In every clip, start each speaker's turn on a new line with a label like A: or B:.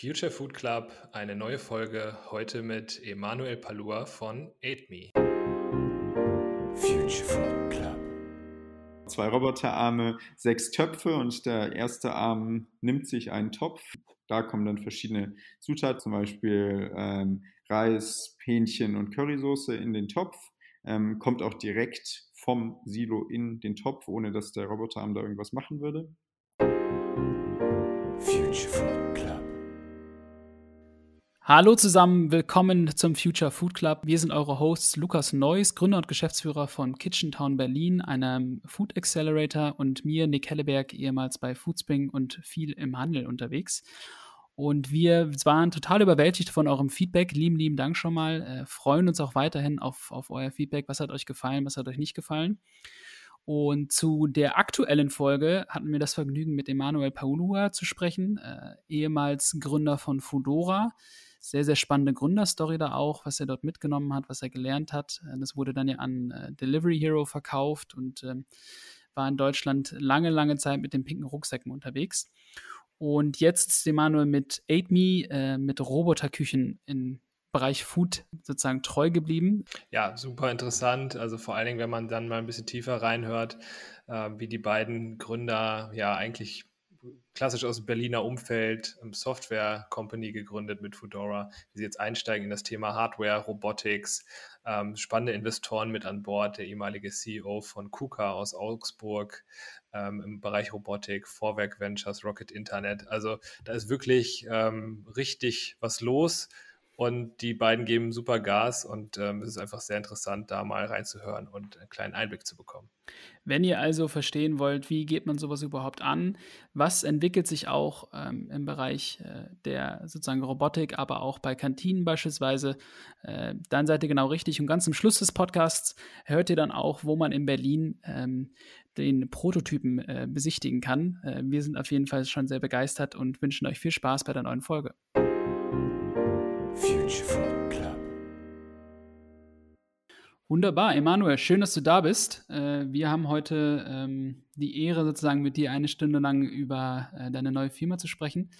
A: Future Food Club, eine neue Folge heute mit Emanuel Palua von AidMe.
B: Future Food Club. Zwei Roboterarme, sechs Töpfe und der erste Arm nimmt sich einen Topf. Da kommen dann verschiedene Zutaten, zum Beispiel ähm, Reis, Hähnchen und Currysoße in den Topf. Ähm, kommt auch direkt vom Silo in den Topf, ohne dass der Roboterarm da irgendwas machen würde.
C: Future Food. Hallo zusammen, willkommen zum Future Food Club. Wir sind eure Hosts Lukas Neuss, Gründer und Geschäftsführer von Kitchen Town Berlin, einem Food Accelerator und mir, Nick Helleberg, ehemals bei Foodspring und viel im Handel unterwegs. Und wir waren total überwältigt von eurem Feedback. Lieben, lieben Dank schon mal. Äh, freuen uns auch weiterhin auf, auf euer Feedback. Was hat euch gefallen, was hat euch nicht gefallen? Und zu der aktuellen Folge hatten wir das Vergnügen, mit Emanuel Paulua zu sprechen, äh, ehemals Gründer von Fudora. Sehr, sehr spannende Gründerstory da auch, was er dort mitgenommen hat, was er gelernt hat. Äh, das wurde dann ja an äh, Delivery Hero verkauft und ähm, war in Deutschland lange, lange Zeit mit den pinken Rucksäcken unterwegs. Und jetzt ist Emanuel mit AidMe, äh, mit Roboterküchen im Bereich Food sozusagen treu geblieben.
A: Ja, super interessant. Also vor allen Dingen, wenn man dann mal ein bisschen tiefer reinhört, äh, wie die beiden Gründer ja eigentlich klassisch aus dem Berliner Umfeld ähm, Software Company gegründet mit Fedora, wie sie jetzt einsteigen in das Thema Hardware, Robotics, ähm, spannende Investoren mit an Bord, der ehemalige CEO von KUKA aus Augsburg ähm, im Bereich Robotik, Vorwerk Ventures, Rocket Internet. Also da ist wirklich ähm, richtig was los und die beiden geben super Gas und ähm, es ist einfach sehr interessant, da mal reinzuhören und einen kleinen Einblick zu bekommen.
C: Wenn ihr also verstehen wollt, wie geht man sowas überhaupt an, was entwickelt sich auch ähm, im Bereich äh, der sozusagen Robotik, aber auch bei Kantinen beispielsweise, äh, dann seid ihr genau richtig. Und ganz zum Schluss des Podcasts hört ihr dann auch, wo man in Berlin ähm, den Prototypen äh, besichtigen kann. Äh, wir sind auf jeden Fall schon sehr begeistert und wünschen euch viel Spaß bei der neuen Folge. Wunderbar, Emanuel, schön, dass du da bist. Äh, wir haben heute ähm, die Ehre, sozusagen mit dir eine Stunde lang über äh, deine neue Firma zu sprechen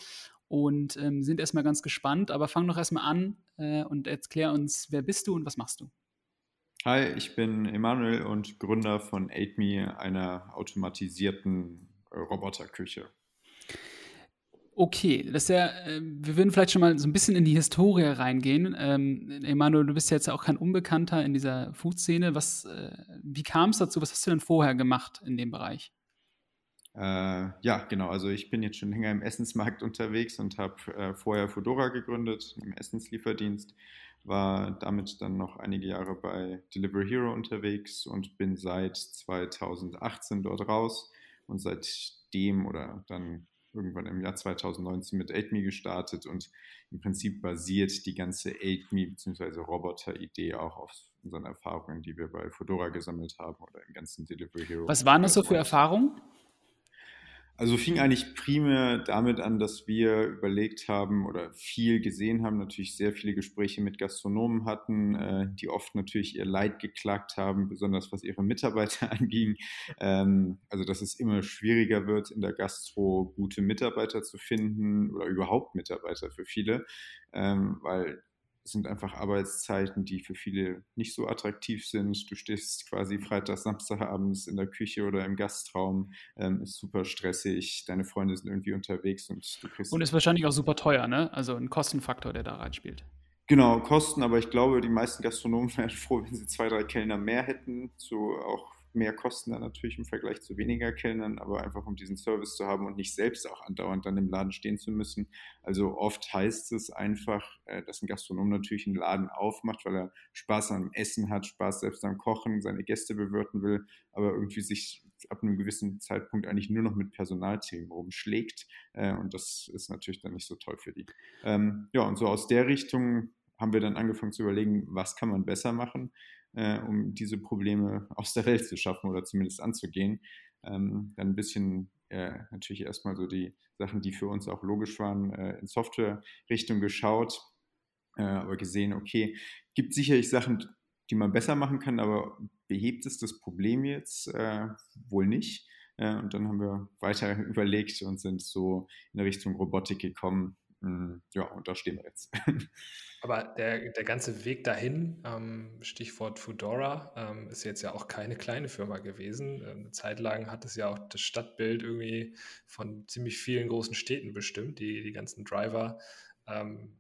C: und ähm, sind erstmal ganz gespannt. Aber fang doch erstmal an äh, und erklär uns, wer bist du und was machst du?
B: Hi, ich bin Emanuel und Gründer von AidMe, einer automatisierten Roboterküche.
C: Okay, das ist ja, äh, wir würden vielleicht schon mal so ein bisschen in die Historie reingehen. Ähm, Emanuel, du bist ja jetzt auch kein Unbekannter in dieser Food-Szene. Was, äh, wie kam es dazu? Was hast du denn vorher gemacht in dem Bereich?
B: Äh, ja, genau. Also ich bin jetzt schon länger im Essensmarkt unterwegs und habe äh, vorher Fedora gegründet, im Essenslieferdienst, war damit dann noch einige Jahre bei Delivery Hero unterwegs und bin seit 2018 dort raus und seitdem oder dann irgendwann im Jahr 2019 mit AidMe gestartet und im Prinzip basiert die ganze AidMe bzw. Roboter-Idee auch auf unseren Erfahrungen, die wir bei Fedora gesammelt haben oder im ganzen Delivery Hero.
C: Was waren das so für Erfahrungen?
B: Also fing eigentlich primär damit an, dass wir überlegt haben oder viel gesehen haben, natürlich sehr viele Gespräche mit Gastronomen hatten, äh, die oft natürlich ihr Leid geklagt haben, besonders was ihre Mitarbeiter anging. Ähm, also dass es immer schwieriger wird, in der Gastro gute Mitarbeiter zu finden oder überhaupt Mitarbeiter für viele, ähm, weil sind einfach Arbeitszeiten, die für viele nicht so attraktiv sind. Du stehst quasi Freitag, Samstagabends in der Küche oder im Gastraum, ähm, ist super stressig, deine Freunde sind irgendwie unterwegs und du
C: kriegst. Und ist wahrscheinlich auch super teuer, ne? Also ein Kostenfaktor, der da reinspielt.
B: Genau, Kosten, aber ich glaube, die meisten Gastronomen wären froh, wenn sie zwei, drei Kellner mehr hätten, so auch mehr Kosten dann natürlich im Vergleich zu weniger Kellnern, aber einfach um diesen Service zu haben und nicht selbst auch andauernd dann im Laden stehen zu müssen. Also oft heißt es einfach, äh, dass ein Gastronom natürlich einen Laden aufmacht, weil er Spaß am Essen hat, Spaß selbst am Kochen, seine Gäste bewirten will, aber irgendwie sich ab einem gewissen Zeitpunkt eigentlich nur noch mit Personalthemen rumschlägt. Äh, und das ist natürlich dann nicht so toll für die. Ähm, ja, und so aus der Richtung haben wir dann angefangen zu überlegen, was kann man besser machen äh, um diese Probleme aus der Welt zu schaffen oder zumindest anzugehen. Ähm, dann ein bisschen äh, natürlich erstmal so die Sachen, die für uns auch logisch waren, äh, in Software-Richtung geschaut, äh, aber gesehen, okay, gibt sicherlich Sachen, die man besser machen kann, aber behebt es das Problem jetzt äh, wohl nicht? Äh, und dann haben wir weiter überlegt und sind so in Richtung Robotik gekommen, Mm, ja, und da stehen wir jetzt.
A: Aber der, der ganze Weg dahin, ähm, Stichwort Foodora, ähm, ist jetzt ja auch keine kleine Firma gewesen. Ähm, eine Zeit lang hat es ja auch das Stadtbild irgendwie von ziemlich vielen großen Städten bestimmt, die, die ganzen Driver. Ähm,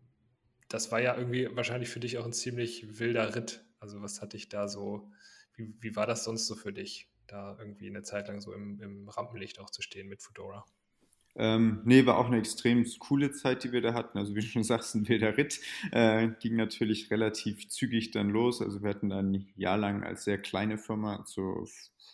A: das war ja irgendwie wahrscheinlich für dich auch ein ziemlich wilder Ritt. Also was hatte ich da so, wie, wie war das sonst so für dich, da irgendwie eine Zeit lang so im, im Rampenlicht auch zu stehen mit Foodora?
B: Ähm, nee, war auch eine extrem coole Zeit, die wir da hatten. Also wie du schon sagst, ein wilder Ritt. Äh, ging natürlich relativ zügig dann los. Also wir hatten dann ein Jahr lang als sehr kleine Firma, so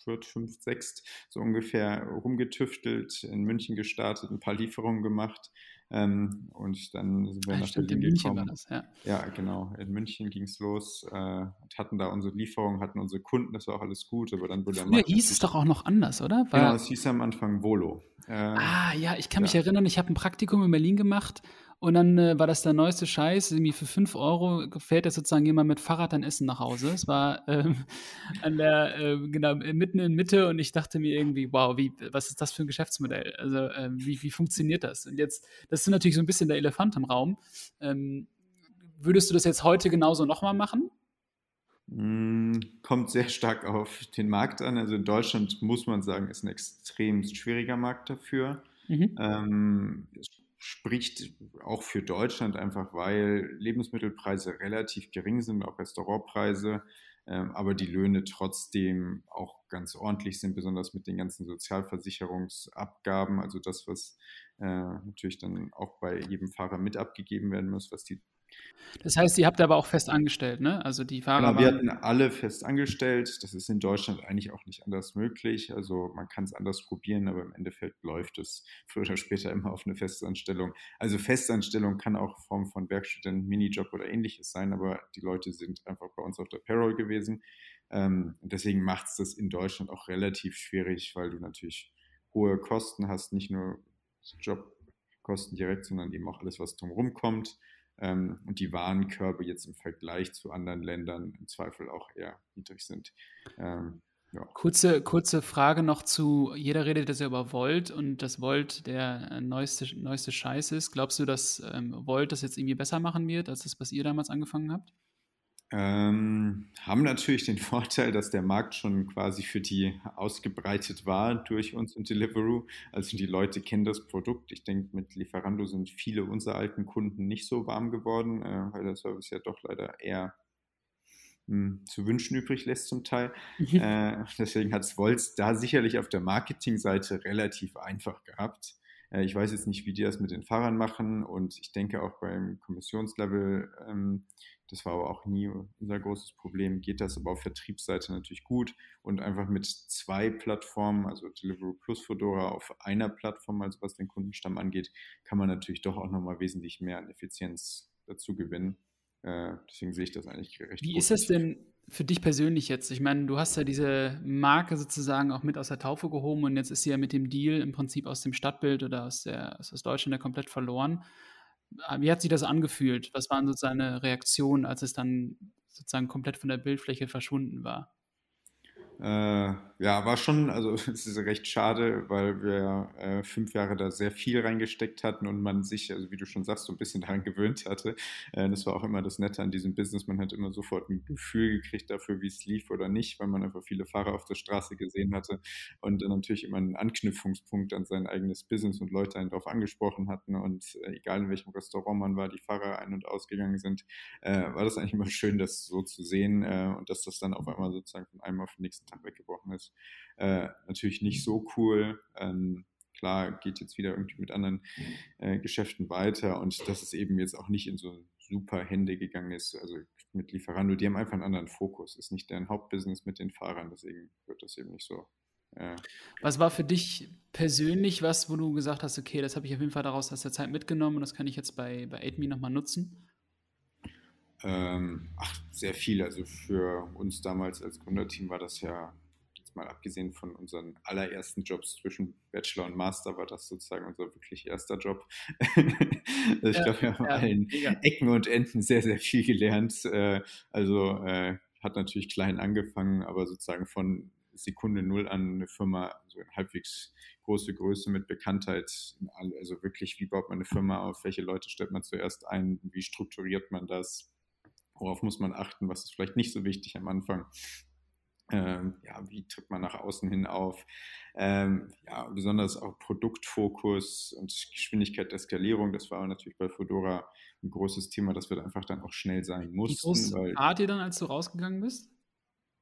B: viert, fünf, sechs, so ungefähr rumgetüftelt, in München gestartet, ein paar Lieferungen gemacht. Ähm, und dann sind wir ah, nach stimmt, Berlin in München gekommen. War das, ja. ja, genau. In München ging es los, äh, hatten da unsere Lieferungen, hatten unsere Kunden, das war auch alles gut, aber dann wurde
C: Früher hieß es doch auch noch anders, oder?
B: War, genau, es hieß am Anfang Volo.
C: Äh, ah, ja, ich kann mich ja. erinnern, ich habe ein Praktikum in Berlin gemacht und dann äh, war das der neueste Scheiß. Irgendwie für 5 Euro fährt jetzt sozusagen jemand mit Fahrrad dann Essen nach Hause. Es war ähm, an der, äh, genau, mitten in Mitte und ich dachte mir irgendwie, wow, wie, was ist das für ein Geschäftsmodell? Also, äh, wie, wie funktioniert das? Und jetzt, das ist natürlich so ein bisschen der Elefant im Raum. Ähm, würdest du das jetzt heute genauso nochmal machen?
B: Hm, kommt sehr stark auf den Markt an. Also in Deutschland muss man sagen, ist ein extrem schwieriger Markt dafür. Mhm. Ähm, spricht auch für Deutschland einfach, weil Lebensmittelpreise relativ gering sind, auch Restaurantpreise, ähm, aber die Löhne trotzdem auch ganz ordentlich sind, besonders mit den ganzen Sozialversicherungsabgaben, also das, was äh, natürlich dann auch bei jedem Fahrer mit abgegeben werden muss, was die
C: das heißt, ihr habt aber auch fest angestellt, ne? Also die Fahrer.
B: Genau, wir hatten alle fest angestellt. Das ist in Deutschland eigentlich auch nicht anders möglich. Also man kann es anders probieren, aber im Endeffekt läuft es früher oder später immer auf eine Festanstellung. Also Festanstellung kann auch in Form von Werkstudent, Minijob oder ähnliches sein, aber die Leute sind einfach bei uns auf der Payroll gewesen. Ähm, deswegen macht es das in Deutschland auch relativ schwierig, weil du natürlich hohe Kosten hast, nicht nur Jobkosten direkt, sondern eben auch alles, was drumherum kommt ähm, und die Warenkörbe jetzt im Vergleich zu anderen Ländern im Zweifel auch eher niedrig sind. Ähm,
C: ja. Kurze, kurze Frage noch zu, jeder redet das ja über Volt und das Volt der äh, neueste, neueste Scheiß ist. Glaubst du, dass ähm, Volt das jetzt irgendwie besser machen wird, als das, was ihr damals angefangen habt?
B: Ähm, haben natürlich den Vorteil, dass der Markt schon quasi für die ausgebreitet war durch uns und Deliveroo. Also die Leute kennen das Produkt. Ich denke, mit Lieferando sind viele unserer alten Kunden nicht so warm geworden, äh, weil der Service ja doch leider eher mh, hm, zu wünschen übrig lässt zum Teil. Mhm. Äh, deswegen hat es Volz da sicherlich auf der Marketingseite relativ einfach gehabt. Äh, ich weiß jetzt nicht, wie die das mit den Fahrern machen und ich denke auch beim Kommissionslevel ähm, das war aber auch nie unser großes Problem. Geht das aber auf Vertriebsseite natürlich gut und einfach mit zwei Plattformen, also Deliveroo plus Fedora auf einer Plattform, also was den Kundenstamm angeht, kann man natürlich doch auch nochmal wesentlich mehr an Effizienz dazu gewinnen. Äh, deswegen sehe ich das eigentlich recht
C: Wie gut. ist das denn für dich persönlich jetzt? Ich meine, du hast ja diese Marke sozusagen auch mit aus der Taufe gehoben und jetzt ist sie ja mit dem Deal im Prinzip aus dem Stadtbild oder aus, der, aus Deutschland ja komplett verloren. Ah, wie hat sich das angefühlt? Was waren so seine Reaktionen, als es dann sozusagen komplett von der Bildfläche verschwunden war?
B: Äh, ja, war schon, also es ist recht schade, weil wir äh, fünf Jahre da sehr viel reingesteckt hatten und man sich, also wie du schon sagst, so ein bisschen daran gewöhnt hatte. Äh, das war auch immer das Nette an diesem Business. Man hat immer sofort ein Gefühl gekriegt dafür, wie es lief oder nicht, weil man einfach viele Fahrer auf der Straße gesehen hatte und dann natürlich immer einen Anknüpfungspunkt an sein eigenes Business und Leute einen darauf angesprochen hatten. Und äh, egal in welchem Restaurant man war, die Fahrer ein- und ausgegangen sind, äh, war das eigentlich immer schön, das so zu sehen äh, und dass das dann auf einmal sozusagen von einem auf den nächsten Tag weggebrochen ist. Äh, natürlich nicht so cool. Ähm, klar, geht jetzt wieder irgendwie mit anderen äh, Geschäften weiter und dass es eben jetzt auch nicht in so super Hände gegangen ist, also mit Lieferando, die haben einfach einen anderen Fokus, ist nicht deren Hauptbusiness mit den Fahrern, deswegen wird das eben nicht so.
C: Äh, was war für dich persönlich was, wo du gesagt hast, okay, das habe ich auf jeden Fall daraus aus der Zeit mitgenommen und das kann ich jetzt bei, bei 8Me nochmal nutzen?
B: Ähm, ach, sehr viel. Also für uns damals als Gründerteam war das ja, jetzt mal abgesehen von unseren allerersten Jobs zwischen Bachelor und Master, war das sozusagen unser wirklich erster Job. also ich ja, glaube, wir haben ja, allen ja. Ecken und Enden sehr, sehr viel gelernt. Äh, also äh, hat natürlich klein angefangen, aber sozusagen von Sekunde null an eine Firma, so eine halbwegs große Größe mit Bekanntheit, also wirklich, wie baut man eine Firma auf, welche Leute stellt man zuerst ein, wie strukturiert man das, worauf muss man achten, was ist vielleicht nicht so wichtig am Anfang. Ähm, ja, wie tritt man nach außen hin auf? Ähm, ja, besonders auch Produktfokus und Geschwindigkeit der Skalierung. Das war natürlich bei Fedora ein großes Thema, dass wir einfach dann auch schnell sein mussten. Wie
C: groß wart ihr dann, als du rausgegangen bist?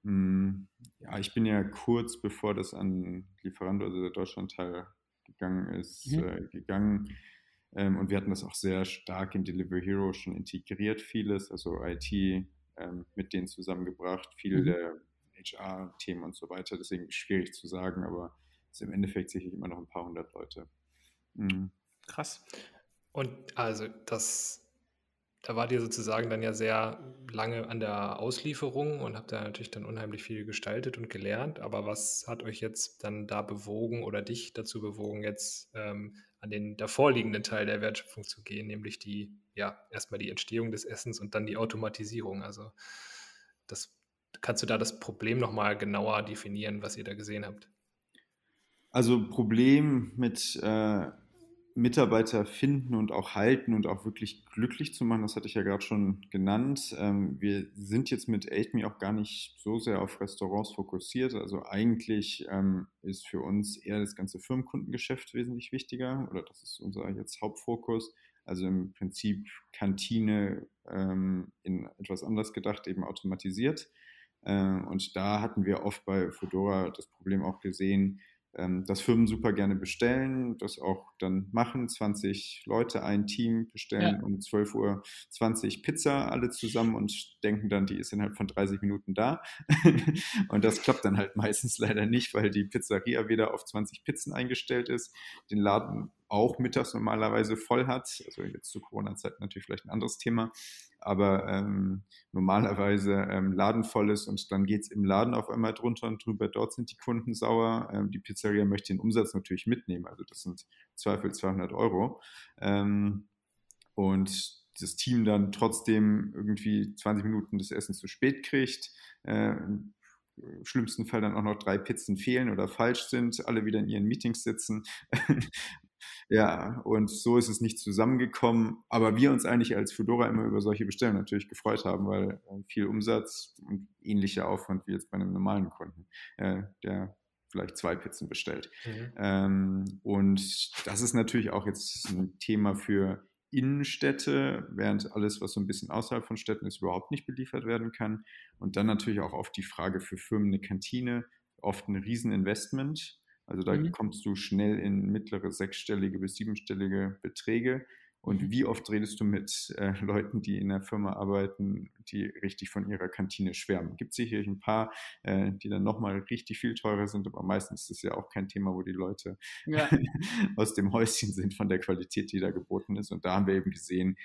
B: Mh, hm, ja, ich bin ja kurz bevor das an Lieferando, also der Deutschlandteil gegangen ist, mhm. äh, gegangen. Ähm, und wir hatten das auch sehr stark in Delivery Hero schon integriert, vieles, also IT ähm, mit denen zusammengebracht, viele mhm. der HR-Themen und so weiter. Deswegen schwierig zu sagen, aber es ist im Endeffekt sicherlich immer noch ein paar hundert Leute.
A: Mhm. Krass. Und also das, da wart ihr sozusagen dann ja sehr lange an der Auslieferung und habt da natürlich dann unheimlich viel gestaltet und gelernt. Aber was hat euch jetzt dann da bewogen oder dich dazu bewogen, jetzt ähm, an den davorliegenden Teil der Wertschöpfung zu gehen, nämlich die, ja, erstmal die Entstehung des Essens und dann die Automatisierung? Also das Kannst du da das Problem nochmal genauer definieren, was ihr da gesehen habt?
B: Also Problem mit äh, Mitarbeiter finden und auch halten und auch wirklich glücklich zu machen, das hatte ich ja gerade schon genannt. Ähm, wir sind jetzt mit AidMe auch gar nicht so sehr auf Restaurants fokussiert. Also eigentlich ähm, ist für uns eher das ganze Firmenkundengeschäft wesentlich wichtiger oder das ist unser jetzt Hauptfokus. Also im Prinzip Kantine ähm, in etwas anders gedacht, eben automatisiert. Äh, und da hatten wir oft bei Fedora das Problem auch gesehen, ähm, dass Firmen super gerne bestellen, das auch dann machen, 20 Leute, ein Team bestellen ja. um 12 Uhr 20 Pizza alle zusammen und denken dann, die ist innerhalb von 30 Minuten da. und das klappt dann halt meistens leider nicht, weil die Pizzeria weder auf 20 Pizzen eingestellt ist, den Laden auch mittags normalerweise voll hat. Also jetzt zu Corona-Zeit natürlich vielleicht ein anderes Thema, aber ähm, normalerweise ähm, Laden voll ist und dann geht es im Laden auf einmal drunter und drüber. Dort sind die Kunden sauer. Ähm, die Pizzeria möchte den Umsatz natürlich mitnehmen. Also das sind Zweifel 200 Euro. Ähm, und das Team dann trotzdem irgendwie 20 Minuten des Essen zu spät kriegt. Äh, im schlimmsten Fall dann auch noch drei Pizzen fehlen oder falsch sind, alle wieder in ihren Meetings sitzen ja, und so ist es nicht zusammengekommen. Aber wir uns eigentlich als Fedora immer über solche Bestellungen natürlich gefreut haben, weil äh, viel Umsatz und ähnlicher Aufwand wie jetzt bei einem normalen Kunden, äh, der vielleicht zwei Pizzen bestellt. Mhm. Ähm, und das ist natürlich auch jetzt ein Thema für Innenstädte, während alles, was so ein bisschen außerhalb von Städten ist, überhaupt nicht beliefert werden kann. Und dann natürlich auch oft die Frage für Firmen eine Kantine, oft ein Rieseninvestment. Also da mhm. kommst du schnell in mittlere sechsstellige bis siebenstellige Beträge. Und mhm. wie oft redest du mit äh, Leuten, die in der Firma arbeiten, die richtig von ihrer Kantine schwärmen? Gibt sicherlich ein paar, äh, die dann nochmal richtig viel teurer sind, aber meistens ist es ja auch kein Thema, wo die Leute ja. aus dem Häuschen sind von der Qualität, die da geboten ist. Und da haben wir eben gesehen,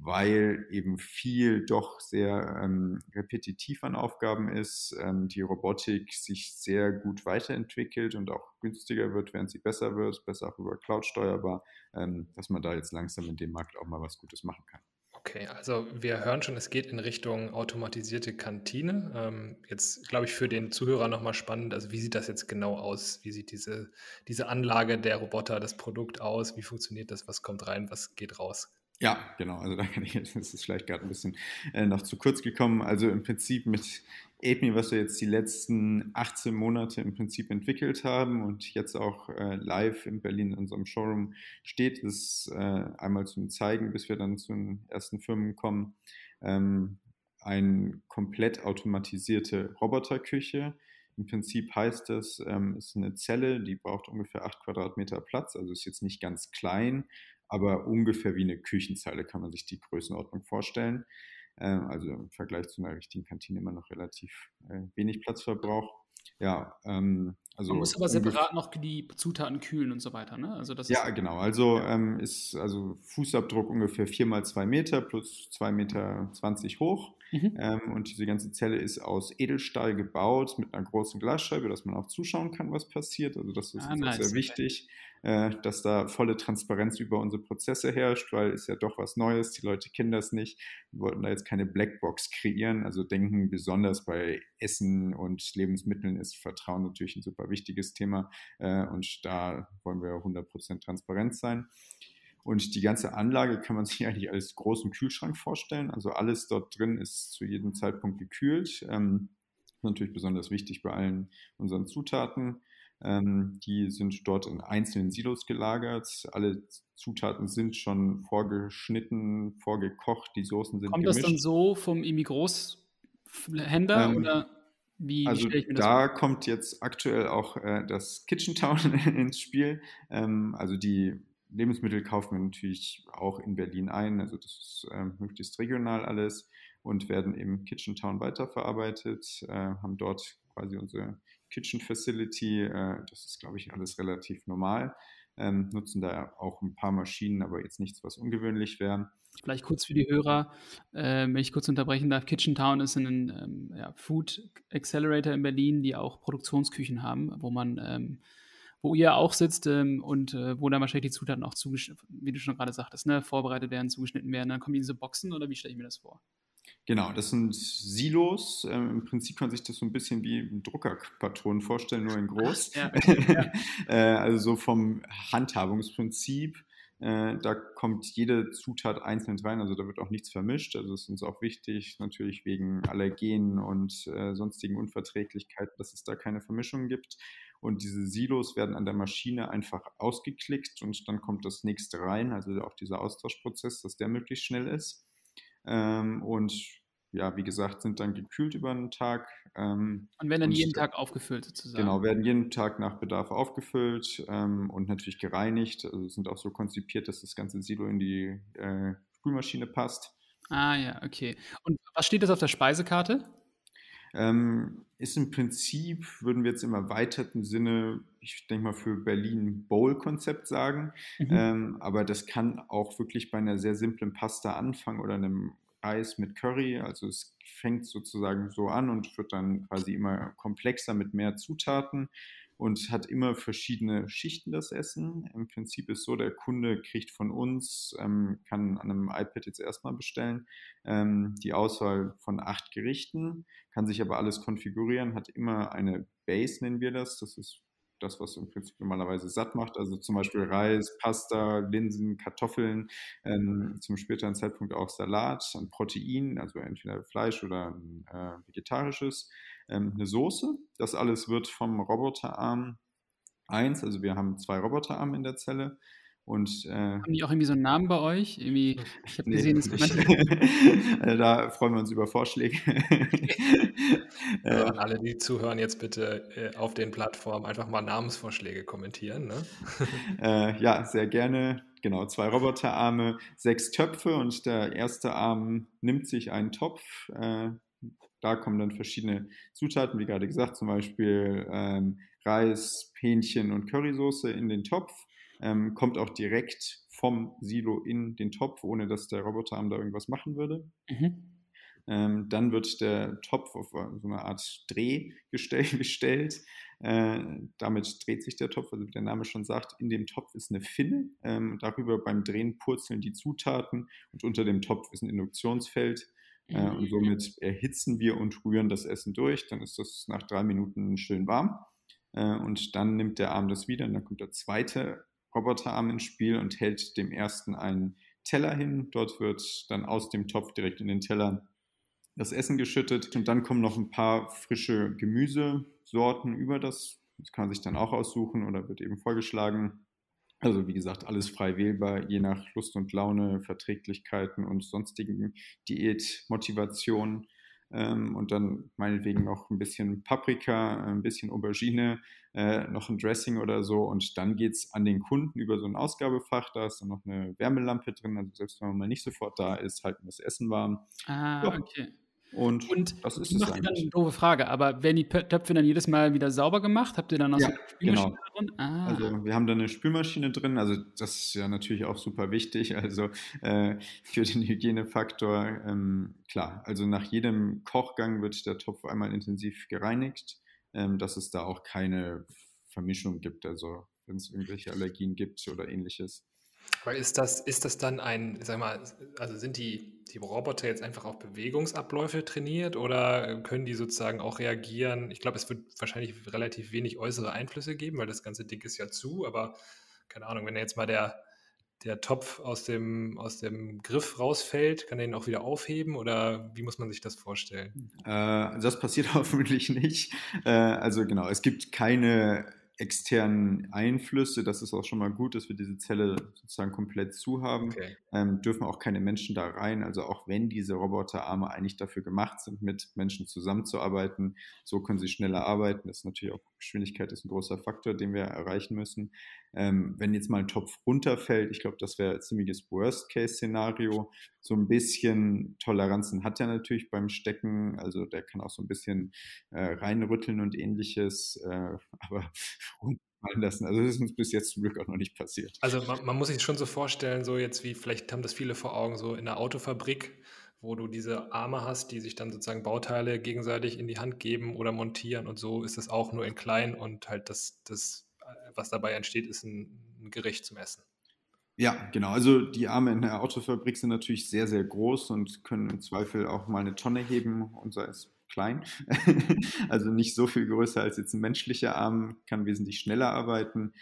B: weil eben viel doch sehr ähm, repetitiv an Aufgaben ist, ähm, die Robotik sich sehr gut weiterentwickelt und auch günstiger wird, während sie besser wird, besser auch über Cloud steuerbar, ähm, dass man da jetzt langsam in dem Markt auch mal was Gutes machen kann.
A: Okay, also wir hören schon, es geht in Richtung automatisierte Kantine. Ähm, jetzt glaube ich für den Zuhörer nochmal spannend, also wie sieht das jetzt genau aus? Wie sieht diese, diese Anlage der Roboter, das Produkt aus? Wie funktioniert das? Was kommt rein? Was geht raus?
B: Ja, genau. Also da kann ich jetzt, das ist vielleicht gerade ein bisschen äh, noch zu kurz gekommen. Also im Prinzip mit APMI, was wir jetzt die letzten 18 Monate im Prinzip entwickelt haben und jetzt auch äh, live in Berlin in unserem Showroom steht, ist äh, einmal zum Zeigen, bis wir dann zu den ersten Firmen kommen, ähm, eine komplett automatisierte Roboterküche. Im Prinzip heißt das, ähm, ist eine Zelle, die braucht ungefähr 8 Quadratmeter Platz, also ist jetzt nicht ganz klein, aber ungefähr wie eine Küchenzeile kann man sich die Größenordnung vorstellen. Ähm, also im Vergleich zu einer richtigen Kantine immer noch relativ äh, wenig Platzverbrauch. Ja, ähm, also.
C: Man muss aber separat noch die Zutaten kühlen und so weiter, ne?
B: Also das ja, genau. Also ähm, ist also Fußabdruck ungefähr 4 mal 2 Meter plus 2,20 Meter hoch. Mhm. Ähm, und diese ganze Zelle ist aus Edelstahl gebaut mit einer großen Glasscheibe, dass man auch zuschauen kann, was passiert. Also das ist ah, nice. sehr wichtig. Äh, dass da volle Transparenz über unsere Prozesse herrscht, weil es ja doch was Neues, die Leute kennen das nicht. Wir wollten da jetzt keine Blackbox kreieren, also denken besonders bei Essen und Lebensmitteln ist Vertrauen natürlich ein super wichtiges Thema äh, und da wollen wir 100% transparent sein. Und die ganze Anlage kann man sich eigentlich als großen Kühlschrank vorstellen. Also alles dort drin ist zu jedem Zeitpunkt gekühlt. Ähm, natürlich besonders wichtig bei allen unseren Zutaten. Ähm, die sind dort in einzelnen Silos gelagert. Alle Zutaten sind schon vorgeschnitten, vorgekocht. Die Soßen sind
C: Kommt gemischt. das dann so vom Imi Großhändler ähm, oder wie,
B: also wie da vor? kommt jetzt aktuell auch äh, das Kitchen Town ins Spiel. Ähm, also die Lebensmittel kaufen wir natürlich auch in Berlin ein. Also das ist äh, möglichst regional alles und werden im Kitchen Town weiterverarbeitet, äh, haben dort quasi unsere Kitchen Facility. Äh, das ist, glaube ich, alles relativ normal. Ähm, nutzen da auch ein paar Maschinen, aber jetzt nichts, was ungewöhnlich wäre.
C: Vielleicht kurz für die Hörer, äh, wenn ich kurz unterbrechen darf. Kitchen Town ist ein ähm, ja, Food Accelerator in Berlin, die auch Produktionsküchen haben, wo man ähm, wo ihr auch sitzt ähm, und äh, wo dann wahrscheinlich die Zutaten auch, wie du schon gerade sagtest, ne, vorbereitet werden, zugeschnitten werden. Dann kommen diese Boxen oder wie stelle ich mir das vor?
B: Genau, das sind Silos. Ähm, Im Prinzip kann man sich das so ein bisschen wie Druckerpatronen vorstellen, nur in groß. Ja, ja. äh, also so vom Handhabungsprinzip. Äh, da kommt jede Zutat einzeln rein, also da wird auch nichts vermischt. Also es ist uns auch wichtig, natürlich wegen Allergenen und äh, sonstigen Unverträglichkeiten, dass es da keine Vermischung gibt. Und diese Silos werden an der Maschine einfach ausgeklickt und dann kommt das nächste rein, also auch dieser Austauschprozess, dass der möglichst schnell ist. Ähm, und ja, wie gesagt, sind dann gekühlt über einen Tag.
C: Ähm, und werden dann und, jeden Tag aufgefüllt sozusagen.
B: Genau, werden jeden Tag nach Bedarf aufgefüllt ähm, und natürlich gereinigt. Also sind auch so konzipiert, dass das ganze Silo in die äh, Spülmaschine passt.
C: Ah ja, okay. Und was steht das auf der Speisekarte?
B: Ähm, ist im Prinzip, würden wir jetzt im erweiterten Sinne, ich denke mal für Berlin Bowl-Konzept sagen, mhm. ähm, aber das kann auch wirklich bei einer sehr simplen Pasta anfangen oder einem Reis mit Curry. Also es fängt sozusagen so an und wird dann quasi immer komplexer mit mehr Zutaten und hat immer verschiedene Schichten das Essen. Im Prinzip ist so, der Kunde kriegt von uns, ähm, kann an einem iPad jetzt erstmal bestellen, ähm, die Auswahl von acht Gerichten, kann sich aber alles konfigurieren, hat immer eine Base, nennen wir das. Das ist das, was im Prinzip normalerweise satt macht. Also zum Beispiel Reis, Pasta, Linsen, Kartoffeln, ähm, zum späteren Zeitpunkt auch Salat, ein Protein, also entweder Fleisch oder ein äh, vegetarisches ähm, eine Soße. Das alles wird vom Roboterarm 1, also wir haben zwei Roboterarme in der Zelle. Und,
C: äh, haben die auch irgendwie so einen Namen bei euch? Irgendwie, ich habe nee, gesehen, es
B: also Da freuen wir uns über Vorschläge.
A: äh, alle, die zuhören, jetzt bitte äh, auf den Plattformen einfach mal Namensvorschläge kommentieren. Ne?
B: äh, ja, sehr gerne. Genau, zwei Roboterarme, sechs Töpfe und der erste Arm nimmt sich einen Topf, äh, da kommen dann verschiedene Zutaten, wie gerade gesagt, zum Beispiel ähm, Reis, Hähnchen und Currysoße in den Topf. Ähm, kommt auch direkt vom Silo in den Topf, ohne dass der Roboterarm da irgendwas machen würde. Mhm. Ähm, dann wird der Topf auf so eine Art Drehgestell gestellt. Äh, damit dreht sich der Topf, also wie der Name schon sagt, in dem Topf ist eine Finne. Ähm, darüber beim Drehen purzeln die Zutaten und unter dem Topf ist ein Induktionsfeld. Äh, und mhm. somit erhitzen wir und rühren das Essen durch. Dann ist das nach drei Minuten schön warm. Äh, und dann nimmt der Arm das wieder und dann kommt der zweite Roboterarm ins Spiel und hält dem ersten einen Teller hin. Dort wird dann aus dem Topf direkt in den Teller das Essen geschüttet. Und dann kommen noch ein paar frische Gemüsesorten über das. Das kann man sich dann auch aussuchen oder wird eben vorgeschlagen. Also wie gesagt, alles frei wählbar, je nach Lust und Laune, Verträglichkeiten und sonstigen Diätmotivationen. Ähm, und dann meinetwegen noch ein bisschen Paprika, ein bisschen Aubergine, äh, noch ein Dressing oder so. Und dann geht es an den Kunden über so ein Ausgabefach. Da ist dann noch eine Wärmelampe drin. Also selbst wenn man mal nicht sofort da ist, halten wir das Essen warm.
C: Ah, ja. okay.
B: Und, und das ist es
C: macht dann eine doofe Frage, aber werden die Töpfe dann jedes Mal wieder sauber gemacht? Habt ihr dann noch
B: ja, so eine Spülmaschine genau. drin? Ah. Also wir haben da eine Spülmaschine drin, also das ist ja natürlich auch super wichtig, also äh, für den Hygienefaktor, ähm, klar, also nach jedem Kochgang wird der Topf einmal intensiv gereinigt, ähm, dass es da auch keine Vermischung gibt, also wenn es irgendwelche Allergien gibt oder ähnliches.
A: Aber ist das, ist das dann ein, sag mal, also sind die, die Roboter jetzt einfach auf Bewegungsabläufe trainiert oder können die sozusagen auch reagieren? Ich glaube, es wird wahrscheinlich relativ wenig äußere Einflüsse geben, weil das ganze Ding ist ja zu, aber keine Ahnung, wenn jetzt mal der, der Topf aus dem, aus dem Griff rausfällt, kann er ihn auch wieder aufheben oder wie muss man sich das vorstellen?
B: Äh, das passiert hoffentlich nicht. Äh, also genau, es gibt keine externen Einflüsse. Das ist auch schon mal gut, dass wir diese Zelle sozusagen komplett zu haben. Okay. Ähm, dürfen auch keine Menschen da rein. Also auch wenn diese Roboterarme eigentlich dafür gemacht sind, mit Menschen zusammenzuarbeiten, so können sie schneller arbeiten. Das ist natürlich auch Geschwindigkeit ist ein großer Faktor, den wir erreichen müssen. Ähm, wenn jetzt mal ein Topf runterfällt, ich glaube, das wäre ein ziemliches Worst-Case-Szenario. So ein bisschen Toleranzen hat er natürlich beim Stecken, also der kann auch so ein bisschen äh, reinrütteln und ähnliches, äh, aber fallen lassen. Also das ist uns bis jetzt zum Glück auch noch nicht passiert.
A: Also man, man muss sich schon so vorstellen, so jetzt wie, vielleicht haben das viele vor Augen, so in der Autofabrik, wo du diese Arme hast, die sich dann sozusagen Bauteile gegenseitig in die Hand geben oder montieren und so ist es auch nur in klein und halt das, das was dabei entsteht, ist ein, ein Gericht zum Essen.
B: Ja, genau. Also die Arme in der Autofabrik sind natürlich sehr, sehr groß und können im Zweifel auch mal eine Tonne heben. Unser ist klein, also nicht so viel größer als jetzt ein menschlicher Arm, kann wesentlich schneller arbeiten.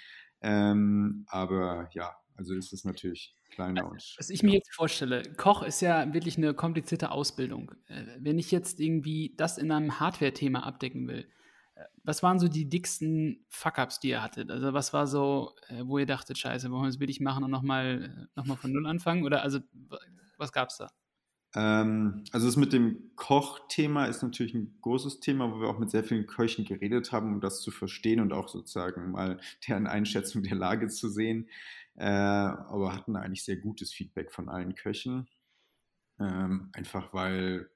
B: Ähm, aber ja, also ist es natürlich kleiner und.
C: Was ich mir jetzt vorstelle, Koch ist ja wirklich eine komplizierte Ausbildung. Äh, wenn ich jetzt irgendwie das in einem Hardware-Thema abdecken will, was waren so die dicksten Fuck-Ups, die ihr hattet? Also was war so, äh, wo ihr dachtet, scheiße, wollen wir das billig machen und nochmal noch mal von Null anfangen? Oder also was gab es da?
B: Ähm, also das mit dem Kochthema ist natürlich ein großes Thema, wo wir auch mit sehr vielen Köchen geredet haben, um das zu verstehen und auch sozusagen mal deren Einschätzung der Lage zu sehen. Äh, aber hatten eigentlich sehr gutes Feedback von allen Köchen. Ähm, einfach weil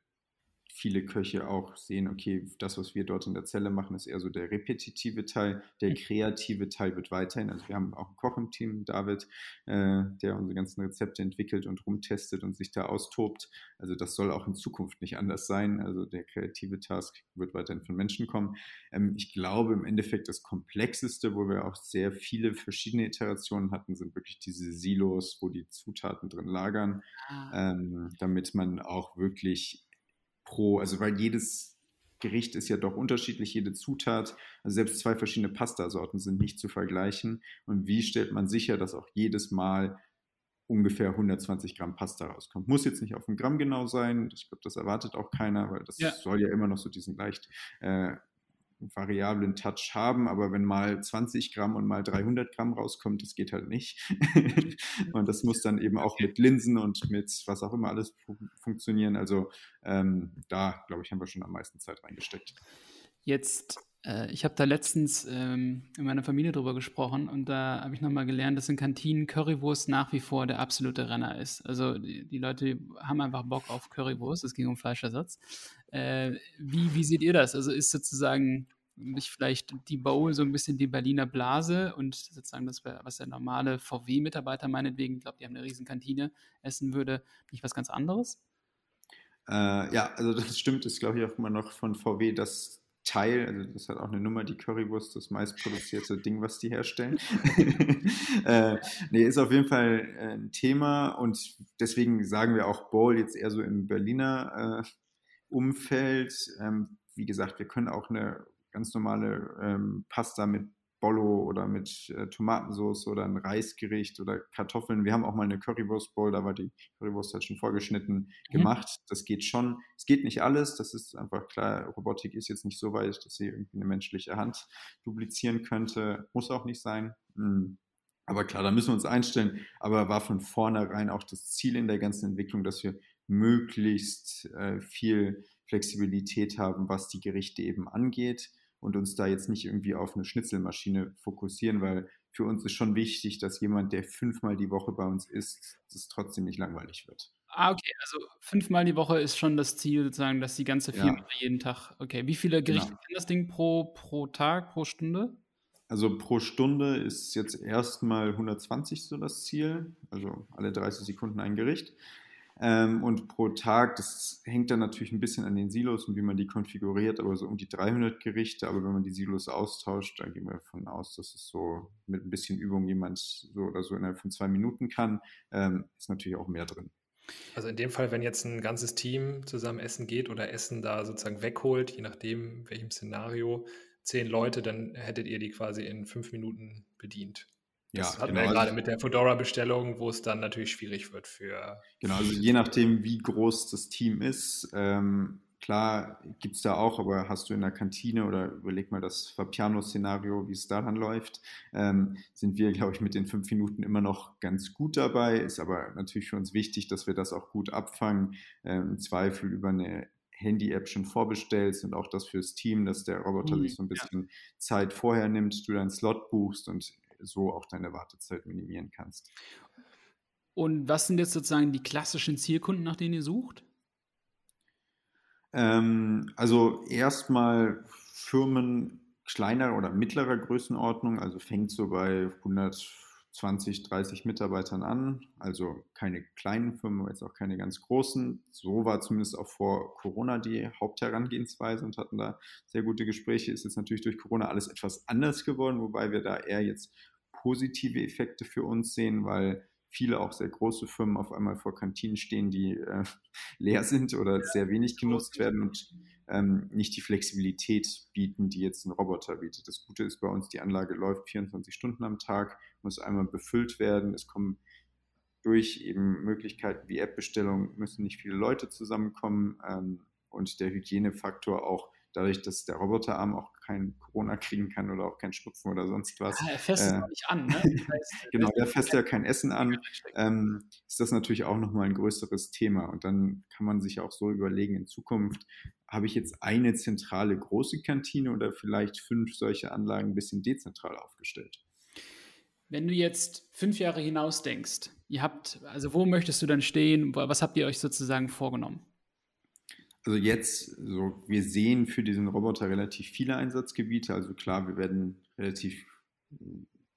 B: viele Köche auch sehen, okay, das, was wir dort in der Zelle machen, ist eher so der repetitive Teil. Der mhm. kreative Teil wird weiterhin. Also wir haben auch einen Koch im Team, David, äh, der unsere ganzen Rezepte entwickelt und rumtestet und sich da austobt. Also das soll auch in Zukunft nicht anders sein. Also der kreative Task wird weiterhin von Menschen kommen. Ähm, ich glaube im Endeffekt das Komplexeste, wo wir auch sehr viele verschiedene Iterationen hatten, sind wirklich diese Silos, wo die Zutaten drin lagern, ah. ähm, damit man auch wirklich pro, also weil jedes Gericht ist ja doch unterschiedlich, jede Zutat, also selbst zwei verschiedene Pastasorten sind nicht zu vergleichen. Und wie stellt man sicher, dass auch jedes Mal ungefähr 120 Gramm Pasta rauskommt? Muss jetzt nicht auf ein Gramm genau sein, ich glaube, das erwartet auch keiner, weil das ja. soll ja immer noch so diesen leicht äh, variablen Touch haben, aber wenn mal 20 Gramm und mal 300 Gramm rauskommt, das geht halt nicht. und das muss dann eben auch mit Linsen und mit was auch immer alles funktionieren. Also ähm, da, glaube ich, haben wir schon am meisten Zeit reingesteckt.
C: Jetzt, äh, ich habe da letztens ähm, in meiner Familie drüber gesprochen und da habe ich nochmal gelernt, dass in Kantinen Currywurst nach wie vor der absolute Renner ist. Also die, die Leute haben einfach Bock auf Currywurst, es ging um Fleischersatz. Äh, wie, wie seht ihr das? Also ist sozusagen nicht vielleicht die Bowl so ein bisschen die Berliner Blase und sozusagen das, was der normale VW-Mitarbeiter meinetwegen, ich glaube, die haben eine riesen Kantine, essen würde, nicht was ganz anderes?
B: Äh, ja, also das stimmt, ist glaube ich auch immer noch von VW das Teil, also das hat auch eine Nummer, die Currywurst, das meistproduzierte Ding, was die herstellen. äh, nee, ist auf jeden Fall äh, ein Thema und deswegen sagen wir auch Bowl jetzt eher so im Berliner äh, Umfeld. Ähm, wie gesagt, wir können auch eine ganz normale ähm, Pasta mit Bollo oder mit äh, Tomatensauce oder ein Reisgericht oder Kartoffeln. Wir haben auch mal eine Currywurst Bowl, da war die Currywurst halt schon vorgeschnitten mhm. gemacht. Das geht schon. Es geht nicht alles, das ist einfach klar. Robotik ist jetzt nicht so weit, dass sie irgendwie eine menschliche Hand duplizieren könnte. Muss auch nicht sein. Mhm. Aber klar, da müssen wir uns einstellen. Aber war von vornherein auch das Ziel in der ganzen Entwicklung, dass wir möglichst äh, viel Flexibilität haben, was die Gerichte eben angeht und uns da jetzt nicht irgendwie auf eine Schnitzelmaschine fokussieren, weil für uns ist schon wichtig, dass jemand, der fünfmal die Woche bei uns isst, das trotzdem nicht langweilig wird.
C: Ah, okay, also fünfmal die Woche ist schon das Ziel, sozusagen, dass die ganze Firma ja. jeden Tag, okay, wie viele Gerichte genau. das Ding pro, pro Tag, pro Stunde?
B: Also pro Stunde ist jetzt erstmal 120 so das Ziel, also alle 30 Sekunden ein Gericht. Ähm, und pro Tag, das hängt dann natürlich ein bisschen an den Silos und wie man die konfiguriert, aber so um die 300 Gerichte. Aber wenn man die Silos austauscht, dann gehen wir davon aus, dass es so mit ein bisschen Übung jemand so oder so innerhalb von zwei Minuten kann. Ähm, ist natürlich auch mehr drin.
A: Also in dem Fall, wenn jetzt ein ganzes Team zusammen essen geht oder Essen da sozusagen wegholt, je nachdem, welchem Szenario, zehn Leute, dann hättet ihr die quasi in fünf Minuten bedient. Das ja, hatten genau. wir ja gerade also mit der Fedora-Bestellung, wo es dann natürlich schwierig wird für.
B: Genau, also je nachdem, wie groß das Team ist, ähm, klar gibt es da auch, aber hast du in der Kantine oder überleg mal das Fabiano-Szenario, wie es da dann läuft, ähm, sind wir, glaube ich, mit den fünf Minuten immer noch ganz gut dabei. Ist aber natürlich für uns wichtig, dass wir das auch gut abfangen. Ähm, Im Zweifel über eine Handy-App schon vorbestellst und auch das fürs Team, dass der Roboter mhm, sich so ein bisschen ja. Zeit vorher nimmt, du deinen Slot buchst und so auch deine Wartezeit minimieren kannst.
C: Und was sind jetzt sozusagen die klassischen Zielkunden, nach denen ihr sucht?
B: Ähm, also erstmal Firmen kleiner oder mittlerer Größenordnung, also fängt so bei 120, 30 Mitarbeitern an, also keine kleinen Firmen, aber jetzt auch keine ganz großen. So war zumindest auch vor Corona die Hauptherangehensweise und hatten da sehr gute Gespräche. Ist jetzt natürlich durch Corona alles etwas anders geworden, wobei wir da eher jetzt positive Effekte für uns sehen, weil viele auch sehr große Firmen auf einmal vor Kantinen stehen, die äh, leer sind oder sehr wenig genutzt werden und ähm, nicht die Flexibilität bieten, die jetzt ein Roboter bietet. Das Gute ist bei uns, die Anlage läuft 24 Stunden am Tag, muss einmal befüllt werden. Es kommen durch eben Möglichkeiten wie App-Bestellung müssen nicht viele Leute zusammenkommen ähm, und der Hygienefaktor auch dadurch, dass der Roboterarm auch kein Corona kriegen kann oder auch kein Schnupfen oder sonst was.
C: Ah, er fasst äh, nicht an, ne?
B: Heißt, genau, der fasst ja kein Essen an. Ähm, ist das natürlich auch nochmal ein größeres Thema. Und dann kann man sich auch so überlegen, in Zukunft habe ich jetzt eine zentrale große Kantine oder vielleicht fünf solche Anlagen ein bisschen dezentral aufgestellt.
C: Wenn du jetzt fünf Jahre hinaus denkst, ihr habt, also wo möchtest du dann stehen? Was habt ihr euch sozusagen vorgenommen?
B: Also jetzt, so, wir sehen für diesen Roboter relativ viele Einsatzgebiete. Also klar, wir werden relativ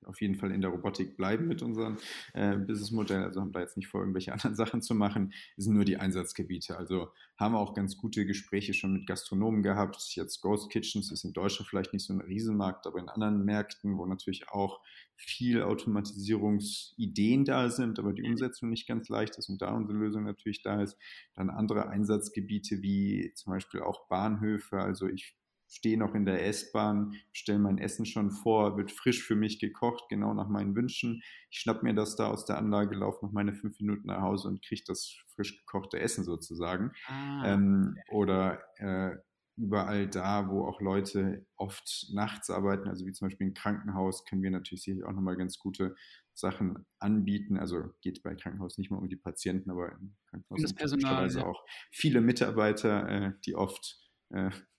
B: auf jeden Fall in der Robotik bleiben mit unserem äh, Businessmodell. Also haben da jetzt nicht vor, irgendwelche anderen Sachen zu machen. Es sind nur die Einsatzgebiete. Also haben wir auch ganz gute Gespräche schon mit Gastronomen gehabt. Jetzt Ghost Kitchens ist in Deutschland vielleicht nicht so ein Riesenmarkt, aber in anderen Märkten, wo natürlich auch viel Automatisierungsideen da sind, aber die Umsetzung nicht ganz leicht ist und da unsere Lösung natürlich da ist. Dann andere Einsatzgebiete wie zum Beispiel auch Bahnhöfe. Also ich stehe noch in der S-Bahn, stelle mein Essen schon vor, wird frisch für mich gekocht, genau nach meinen Wünschen. Ich schnapp mir das da aus der Anlage, laufe noch meine fünf Minuten nach Hause und kriege das frisch gekochte Essen sozusagen. Ah. Ähm, oder äh, überall da, wo auch Leute oft nachts arbeiten, also wie zum Beispiel im Krankenhaus, können wir natürlich sicherlich auch nochmal ganz gute Sachen anbieten. Also geht bei Krankenhaus nicht mal um die Patienten, aber im Krankenhaus sind auch viele Mitarbeiter, äh, die oft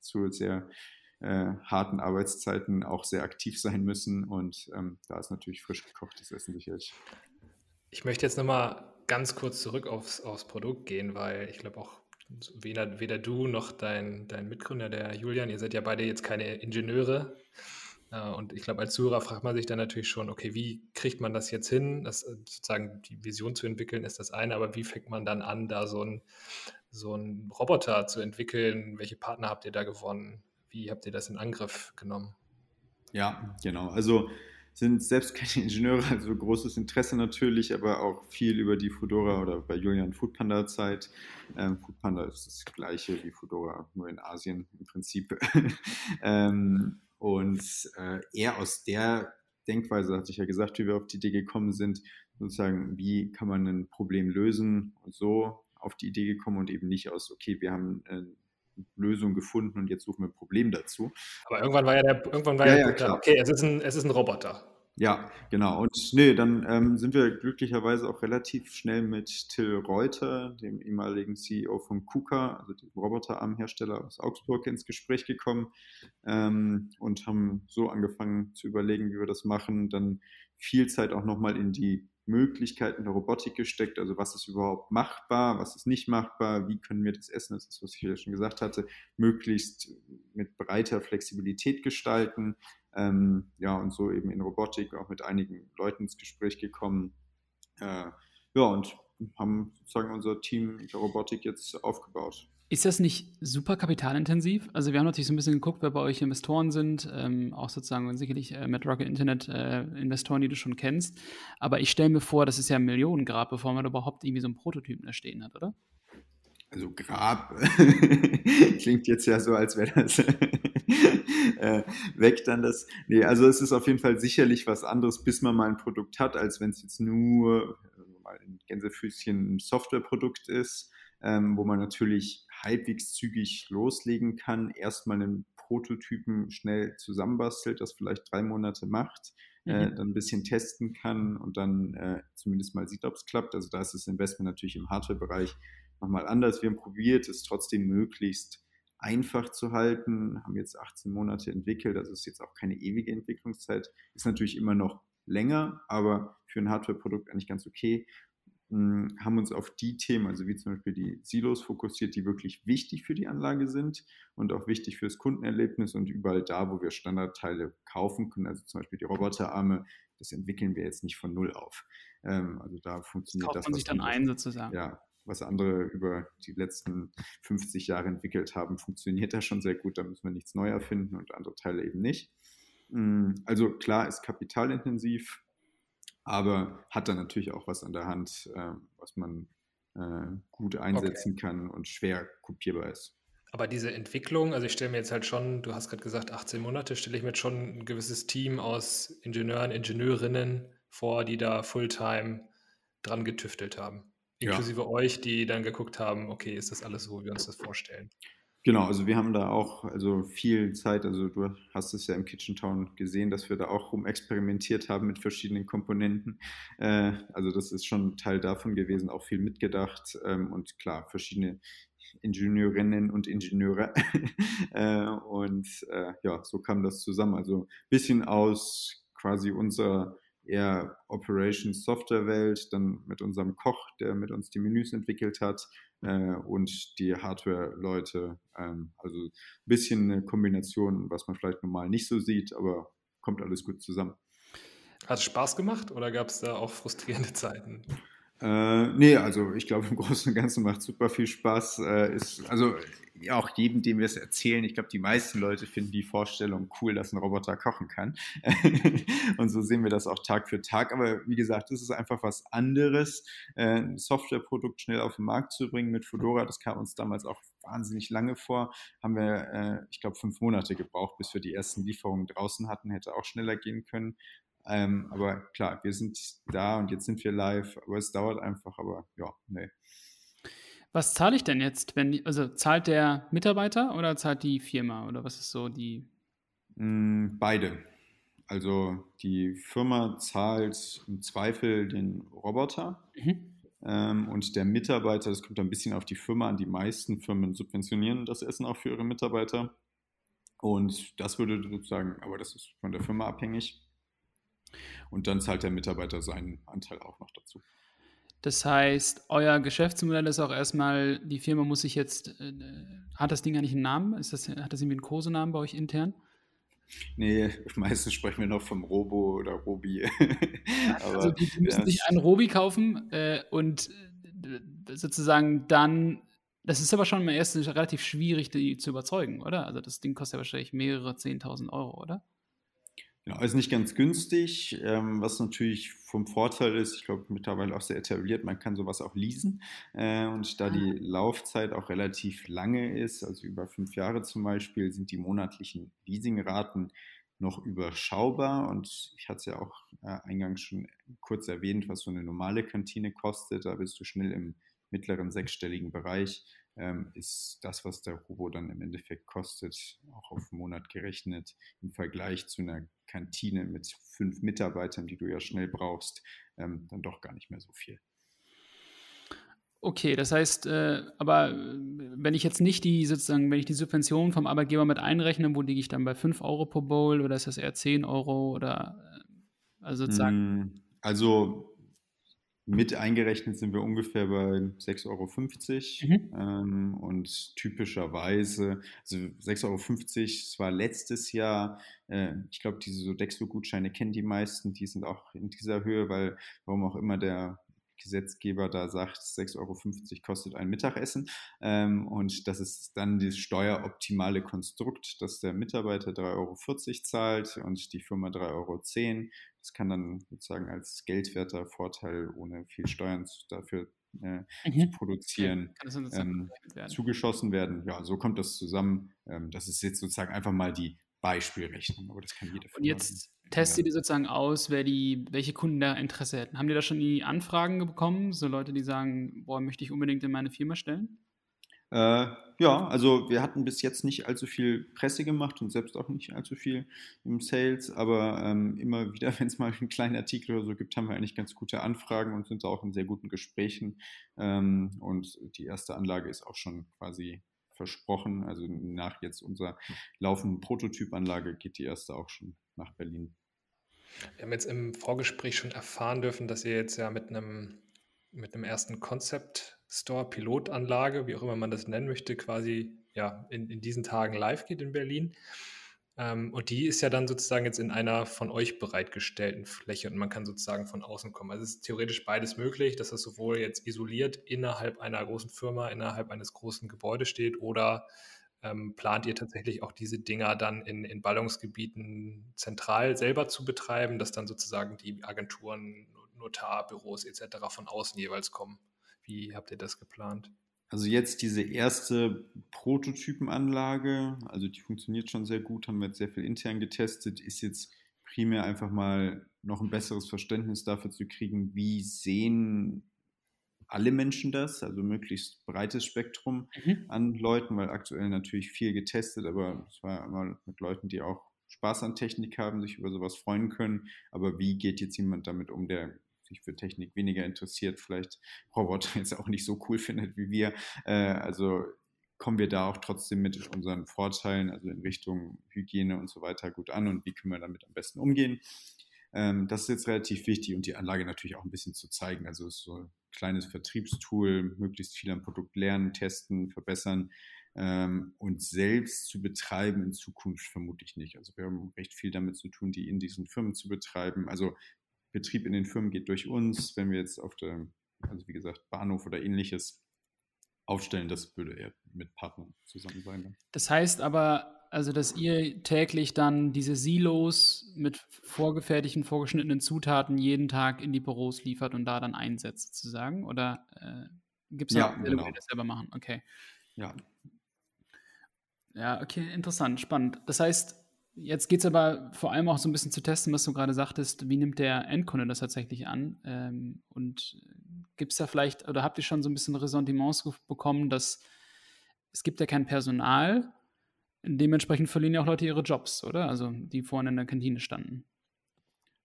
B: zu sehr äh, harten Arbeitszeiten auch sehr aktiv sein müssen. Und ähm, da ist natürlich frisch gekochtes Essen sicherlich.
A: Ich möchte jetzt nochmal ganz kurz zurück aufs, aufs Produkt gehen, weil ich glaube auch weder, weder du noch dein, dein Mitgründer, der Julian, ihr seid ja beide jetzt keine Ingenieure. Äh, und ich glaube, als Zuhörer fragt man sich dann natürlich schon, okay, wie kriegt man das jetzt hin? Das, äh, sozusagen die Vision zu entwickeln ist das eine, aber wie fängt man dann an, da so ein so einen Roboter zu entwickeln? Welche Partner habt ihr da gewonnen? Wie habt ihr das in Angriff genommen?
B: Ja, genau. Also sind selbst keine Ingenieure, also großes Interesse natürlich, aber auch viel über die Fudora oder bei Julian Foodpanda Zeit. Ähm, Foodpanda ist das gleiche wie Fudora, nur in Asien im Prinzip. ähm, und äh, eher aus der Denkweise, hatte ich ja gesagt, wie wir auf die Idee gekommen sind, sozusagen, wie kann man ein Problem lösen und so auf die Idee gekommen und eben nicht aus, okay, wir haben eine Lösung gefunden und jetzt suchen wir ein Problem dazu.
A: Aber irgendwann war ja der, irgendwann war ja, ja, klar. okay, es ist, ein, es ist ein Roboter.
B: Ja, genau. Und nee, dann ähm, sind wir glücklicherweise auch relativ schnell mit Till Reuter, dem ehemaligen CEO von KUKA, also dem Roboterarmhersteller aus Augsburg, ins Gespräch gekommen ähm, und haben so angefangen zu überlegen, wie wir das machen. Dann viel Zeit auch nochmal in die Möglichkeiten der Robotik gesteckt. Also was ist überhaupt machbar, was ist nicht machbar, wie können wir das Essen, das ist, was ich ja schon gesagt hatte, möglichst mit breiter Flexibilität gestalten. Ähm, ja, und so eben in Robotik auch mit einigen Leuten ins Gespräch gekommen. Äh, ja, und haben sozusagen unser Team der Robotik jetzt aufgebaut.
C: Ist das nicht super kapitalintensiv? Also wir haben natürlich so ein bisschen geguckt, wer bei euch Investoren sind, ähm, auch sozusagen sicherlich äh, mit Rocket Internet äh, Investoren, die du schon kennst. Aber ich stelle mir vor, das ist ja ein Millionengrab, bevor man überhaupt irgendwie so einen Prototypen da stehen hat, oder?
B: Also Grab klingt jetzt ja so, als wäre das äh, weg dann das. Nee, also es ist auf jeden Fall sicherlich was anderes, bis man mal ein Produkt hat, als wenn es jetzt nur also mal in Gänsefüßchen ein Softwareprodukt ist, ähm, wo man natürlich halbwegs zügig loslegen kann, erstmal einen Prototypen schnell zusammenbastelt, das vielleicht drei Monate macht, äh, mhm. äh, dann ein bisschen testen kann und dann äh, zumindest mal sieht, ob es klappt. Also da ist das Investment natürlich im Hardware-Bereich nochmal anders. Wir haben probiert, es trotzdem möglichst einfach zu halten, haben jetzt 18 Monate entwickelt, also ist jetzt auch keine ewige Entwicklungszeit, ist natürlich immer noch länger, aber für ein Hardware-Produkt eigentlich ganz okay haben uns auf die Themen, also wie zum Beispiel die Silos fokussiert, die wirklich wichtig für die Anlage sind und auch wichtig fürs Kundenerlebnis und überall da, wo wir Standardteile kaufen können, also zum Beispiel die Roboterarme, das entwickeln wir jetzt nicht von Null auf. Ähm, also da funktioniert das.
C: Kauft man sich dann ein sozusagen.
B: Ja, was andere über die letzten 50 Jahre entwickelt haben, funktioniert da schon sehr gut, da müssen wir nichts neu erfinden und andere Teile eben nicht. Also klar, ist kapitalintensiv, aber hat dann natürlich auch was an der Hand, äh, was man äh, gut einsetzen okay. kann und schwer kopierbar ist.
A: Aber diese Entwicklung, also ich stelle mir jetzt halt schon, du hast gerade gesagt, 18 Monate, stelle ich mir jetzt schon ein gewisses Team aus Ingenieuren, Ingenieurinnen vor, die da Fulltime dran getüftelt haben. Inklusive ja. euch, die dann geguckt haben, okay, ist das alles so, wie wir uns das vorstellen?
B: Genau, also wir haben da auch also viel Zeit, also du hast es ja im Kitchen Town gesehen, dass wir da auch rumexperimentiert haben mit verschiedenen Komponenten. Äh, also das ist schon Teil davon gewesen, auch viel mitgedacht ähm, und klar, verschiedene Ingenieurinnen und Ingenieure. äh, und äh, ja, so kam das zusammen. Also ein bisschen aus quasi unserer eher Operations Software Welt, dann mit unserem Koch, der mit uns die Menüs entwickelt hat äh, und die Hardware-Leute. Ähm, also ein bisschen eine Kombination, was man vielleicht normal nicht so sieht, aber kommt alles gut zusammen.
A: Hat es Spaß gemacht oder gab es da auch frustrierende Zeiten?
B: Äh, nee, also ich glaube im Großen und Ganzen macht super viel Spaß. Äh, ist, also auch jedem, dem wir es erzählen, ich glaube, die meisten Leute finden die Vorstellung cool, dass ein Roboter kochen kann. und so sehen wir das auch Tag für Tag. Aber wie gesagt, es ist einfach was anderes, äh, ein Softwareprodukt schnell auf den Markt zu bringen mit Fedora. Das kam uns damals auch wahnsinnig lange vor. Haben wir, äh, ich glaube, fünf Monate gebraucht, bis wir die ersten Lieferungen draußen hatten. Hätte auch schneller gehen können. Ähm, aber klar, wir sind da und jetzt sind wir live, aber es dauert einfach, aber ja, nee.
C: Was zahle ich denn jetzt, wenn, also zahlt der Mitarbeiter oder zahlt die Firma oder was ist so die?
B: Mm, beide. Also die Firma zahlt im Zweifel den Roboter mhm. ähm, und der Mitarbeiter, das kommt ein bisschen auf die Firma an, die meisten Firmen subventionieren das Essen auch für ihre Mitarbeiter. Und das würde sozusagen, aber das ist von der Firma abhängig. Und dann zahlt der Mitarbeiter seinen Anteil auch noch dazu.
C: Das heißt, euer Geschäftsmodell ist auch erstmal, die Firma muss sich jetzt, äh, hat das Ding eigentlich einen Namen? Ist das, hat das irgendwie einen Kosenamen bei euch intern?
B: Nee, meistens sprechen wir noch vom Robo oder Robi.
C: Aber, also die, die müssen ja. sich einen Robi kaufen äh, und äh, sozusagen dann, das ist aber schon mal erst relativ schwierig, die zu überzeugen, oder? Also das Ding kostet ja wahrscheinlich mehrere 10.000 Euro, oder?
B: Genau, ist nicht ganz günstig, ähm, was natürlich vom Vorteil ist, ich glaube mittlerweile auch sehr etabliert, man kann sowas auch leasen äh, und da die ah. Laufzeit auch relativ lange ist, also über fünf Jahre zum Beispiel, sind die monatlichen Leasingraten noch überschaubar. Und ich hatte es ja auch äh, eingangs schon kurz erwähnt, was so eine normale Kantine kostet, da bist du schnell im mittleren sechsstelligen Bereich ist das, was der Robo dann im Endeffekt kostet, auch auf einen Monat gerechnet, im Vergleich zu einer Kantine mit fünf Mitarbeitern, die du ja schnell brauchst, ähm, dann doch gar nicht mehr so viel.
C: Okay, das heißt, äh, aber äh, wenn ich jetzt nicht die sozusagen, wenn ich die Subvention vom Arbeitgeber mit einrechne, wo liege ich dann bei 5 Euro pro Bowl oder ist das eher 10 Euro oder äh, also sozusagen?
B: Mm, also mit eingerechnet sind wir ungefähr bei 6,50 Euro. Mhm. Ähm, und typischerweise, also 6,50 Euro, es war letztes Jahr, äh, ich glaube, diese Sodexo-Gutscheine kennen die meisten, die sind auch in dieser Höhe, weil warum auch immer der Gesetzgeber da sagt, 6,50 Euro kostet ein Mittagessen. Ähm, und das ist dann das steueroptimale Konstrukt, dass der Mitarbeiter 3,40 Euro zahlt und die Firma 3,10 Euro. Das kann dann sozusagen als geldwerter Vorteil, ohne viel Steuern dafür äh, mhm. zu produzieren, okay. ähm, werden. zugeschossen werden. Ja, so kommt das zusammen. Ähm, das ist jetzt sozusagen einfach mal die Beispielrechnung, aber das kann jeder.
C: Und jetzt testet ihr sozusagen aus, wer die, welche Kunden da Interesse hätten. Haben die da schon die Anfragen bekommen? So Leute, die sagen, boah, möchte ich unbedingt in meine Firma stellen?
B: Äh, ja, also wir hatten bis jetzt nicht allzu viel Presse gemacht und selbst auch nicht allzu viel im Sales, aber ähm, immer wieder, wenn es mal einen kleinen Artikel oder so gibt, haben wir eigentlich ganz gute Anfragen und sind auch in sehr guten Gesprächen. Ähm, und die erste Anlage ist auch schon quasi versprochen. Also nach jetzt unserer laufenden Prototypanlage geht die erste auch schon nach Berlin.
A: Wir haben jetzt im Vorgespräch schon erfahren dürfen, dass ihr jetzt ja mit einem, mit einem ersten Concept Store, Pilotanlage, wie auch immer man das nennen möchte, quasi ja, in, in diesen Tagen live geht in Berlin. Ähm, und die ist ja dann sozusagen jetzt in einer von euch bereitgestellten Fläche und man kann sozusagen von außen kommen. Also es ist theoretisch beides möglich, dass das sowohl jetzt isoliert innerhalb einer großen Firma, innerhalb eines großen Gebäudes steht oder ähm, plant ihr tatsächlich auch diese Dinger dann in, in Ballungsgebieten zentral selber zu betreiben, dass dann sozusagen die Agenturen, Notarbüros etc. von außen jeweils kommen? Wie habt ihr das geplant?
B: Also jetzt diese erste Prototypenanlage, also die funktioniert schon sehr gut, haben wir jetzt sehr viel intern getestet, ist jetzt primär einfach mal noch ein besseres Verständnis dafür zu kriegen, wie sehen alle Menschen das, also möglichst breites Spektrum mhm. an Leuten, weil aktuell natürlich viel getestet, aber es war immer mit Leuten, die auch Spaß an Technik haben, sich über sowas freuen können. Aber wie geht jetzt jemand damit um, der sich für Technik weniger interessiert, vielleicht Roboter jetzt auch nicht so cool findet wie wir. Äh, also kommen wir da auch trotzdem mit unseren Vorteilen, also in Richtung Hygiene und so weiter, gut an und wie können wir damit am besten umgehen. Ähm, das ist jetzt relativ wichtig und die Anlage natürlich auch ein bisschen zu zeigen. Also ist so ein kleines Vertriebstool, möglichst viel am Produkt lernen, testen, verbessern. Ähm, und selbst zu betreiben in Zukunft vermute ich nicht. Also wir haben recht viel damit zu tun, die in diesen Firmen zu betreiben. Also Betrieb in den Firmen geht durch uns. Wenn wir jetzt auf der, also wie gesagt, Bahnhof oder ähnliches aufstellen, das würde eher mit Partnern zusammen sein.
C: Das heißt aber, also dass ihr täglich dann diese Silos mit vorgefertigten, vorgeschnittenen Zutaten jeden Tag in die Büros liefert und da dann einsetzt, sozusagen? Oder äh, gibt es
B: ja, genau.
C: das selber machen? Okay.
B: Ja.
C: Ja, okay, interessant, spannend. Das heißt, Jetzt geht es aber vor allem auch so ein bisschen zu testen, was du gerade sagtest, wie nimmt der Endkunde das tatsächlich an? Ähm, und gibt es da vielleicht, oder habt ihr schon so ein bisschen Ressentiments bekommen, dass es gibt ja kein Personal, dementsprechend verlieren ja auch Leute ihre Jobs, oder? Also die vorne in der Kantine standen.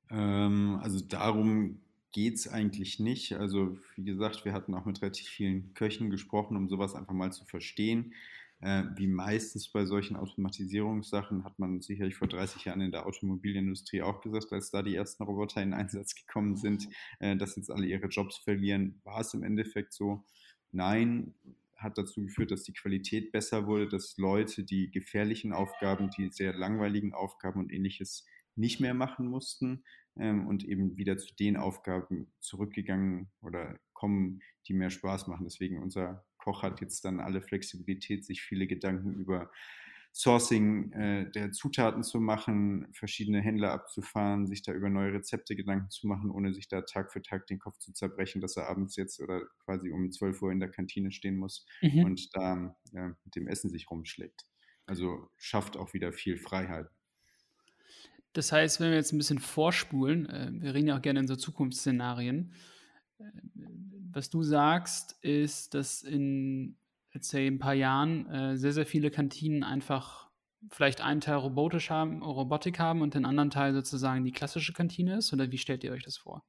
B: Ähm, also darum geht es eigentlich nicht. Also wie gesagt, wir hatten auch mit relativ vielen Köchen gesprochen, um sowas einfach mal zu verstehen. Äh, wie meistens bei solchen Automatisierungssachen hat man sicherlich vor 30 Jahren in der Automobilindustrie auch gesagt, als da die ersten Roboter in Einsatz gekommen sind, äh, dass jetzt alle ihre Jobs verlieren. War es im Endeffekt so? Nein, hat dazu geführt, dass die Qualität besser wurde, dass Leute die gefährlichen Aufgaben, die sehr langweiligen Aufgaben und ähnliches nicht mehr machen mussten ähm, und eben wieder zu den Aufgaben zurückgegangen oder kommen, die mehr Spaß machen. Deswegen unser Koch hat jetzt dann alle Flexibilität, sich viele Gedanken über Sourcing äh, der Zutaten zu machen, verschiedene Händler abzufahren, sich da über neue Rezepte Gedanken zu machen, ohne sich da Tag für Tag den Kopf zu zerbrechen, dass er abends jetzt oder quasi um 12 Uhr in der Kantine stehen muss mhm. und da ja, mit dem Essen sich rumschlägt. Also schafft auch wieder viel Freiheit.
C: Das heißt, wenn wir jetzt ein bisschen vorspulen, äh, wir reden ja auch gerne in so Zukunftsszenarien, äh, was du sagst, ist, dass in, let's say, ein paar Jahren äh, sehr, sehr viele Kantinen einfach vielleicht einen Teil robotisch haben, Robotik haben und den anderen Teil sozusagen die klassische Kantine ist? Oder wie stellt ihr euch das vor?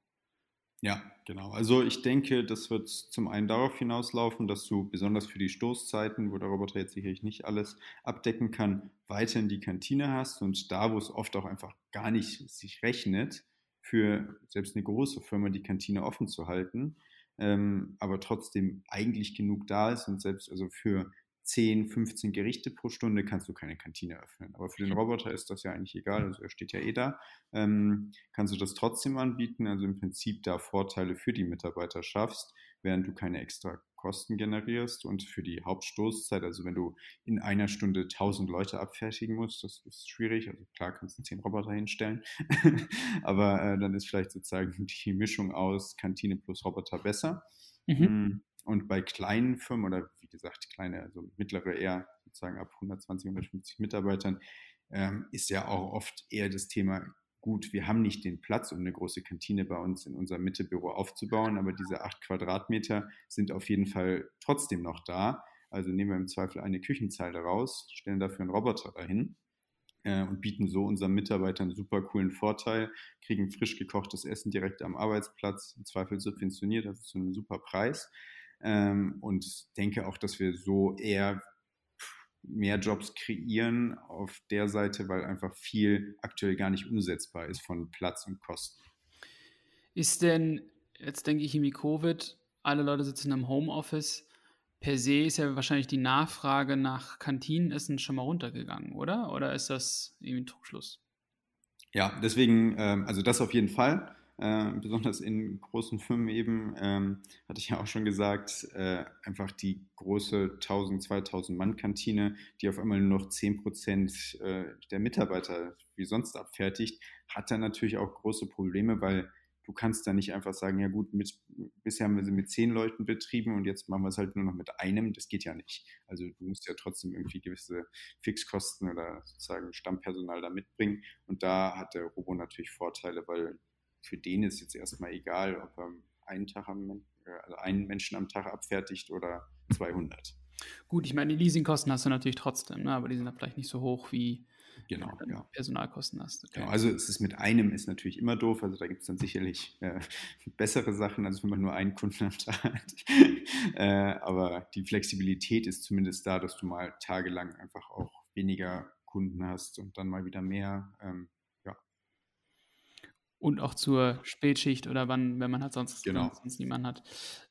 B: Ja, genau. Also ich denke, das wird zum einen darauf hinauslaufen, dass du besonders für die Stoßzeiten, wo der Roboter jetzt sicherlich nicht alles abdecken kann, weiterhin die Kantine hast und da, wo es oft auch einfach gar nicht sich rechnet, für selbst eine große Firma die Kantine offen zu halten, ähm, aber trotzdem eigentlich genug da ist und selbst also für 10, 15 Gerichte pro Stunde kannst du keine Kantine öffnen. Aber für den Roboter ist das ja eigentlich egal, also er steht ja eh da. Ähm, kannst du das trotzdem anbieten, also im Prinzip da Vorteile für die Mitarbeiter schaffst, während du keine extra Kosten generierst und für die Hauptstoßzeit, also wenn du in einer Stunde 1000 Leute abfertigen musst, das ist schwierig, also klar kannst du 10 Roboter hinstellen, aber äh, dann ist vielleicht sozusagen die Mischung aus Kantine plus Roboter besser. Mhm. Hm, und bei kleinen Firmen oder wie gesagt, kleine, also mittlere eher sozusagen ab 120, 150 Mitarbeitern, ähm, ist ja auch oft eher das Thema, gut, wir haben nicht den Platz, um eine große Kantine bei uns in unserem Mittebüro aufzubauen, aber diese acht Quadratmeter sind auf jeden Fall trotzdem noch da. Also nehmen wir im Zweifel eine Küchenzeile raus, stellen dafür einen Roboter dahin äh, und bieten so unseren Mitarbeitern einen super coolen Vorteil, kriegen frisch gekochtes Essen direkt am Arbeitsplatz, im Zweifel subventioniert, das ist so ein super Preis. Ähm, und denke auch, dass wir so eher mehr Jobs kreieren auf der Seite, weil einfach viel aktuell gar nicht umsetzbar ist von Platz und Kosten.
C: Ist denn, jetzt denke ich irgendwie Covid, alle Leute sitzen im Homeoffice, per se ist ja wahrscheinlich die Nachfrage nach Kantinenessen schon mal runtergegangen, oder? Oder ist das irgendwie ein Trugschluss?
B: Ja, deswegen, ähm, also das auf jeden Fall äh, besonders in großen Firmen eben, ähm, hatte ich ja auch schon gesagt, äh, einfach die große 1000, 2000 Mann Kantine, die auf einmal nur noch 10 Prozent äh, der Mitarbeiter wie sonst abfertigt, hat dann natürlich auch große Probleme, weil du kannst da nicht einfach sagen, ja gut, mit, bisher haben wir sie mit zehn Leuten betrieben und jetzt machen wir es halt nur noch mit einem. Das geht ja nicht. Also du musst ja trotzdem irgendwie gewisse Fixkosten oder sozusagen Stammpersonal da mitbringen. Und da hat der Robo natürlich Vorteile, weil für den ist jetzt erstmal egal, ob er einen, Tag am, äh, also einen Menschen am Tag abfertigt oder 200.
C: Gut, ich meine, die Leasingkosten hast du natürlich trotzdem, ne? aber die sind dann vielleicht nicht so hoch wie
B: genau, du
C: ja. Personalkosten hast.
B: Okay. Genau, also es ist mit einem ist natürlich immer doof, also da gibt es dann sicherlich äh, bessere Sachen, als wenn man nur einen Kunden am Tag hat. äh, aber die Flexibilität ist zumindest da, dass du mal tagelang einfach auch weniger Kunden hast und dann mal wieder mehr. Ähm,
C: und auch zur Spätschicht oder wann, wenn man halt sonst,
B: genau.
C: sonst niemanden hat.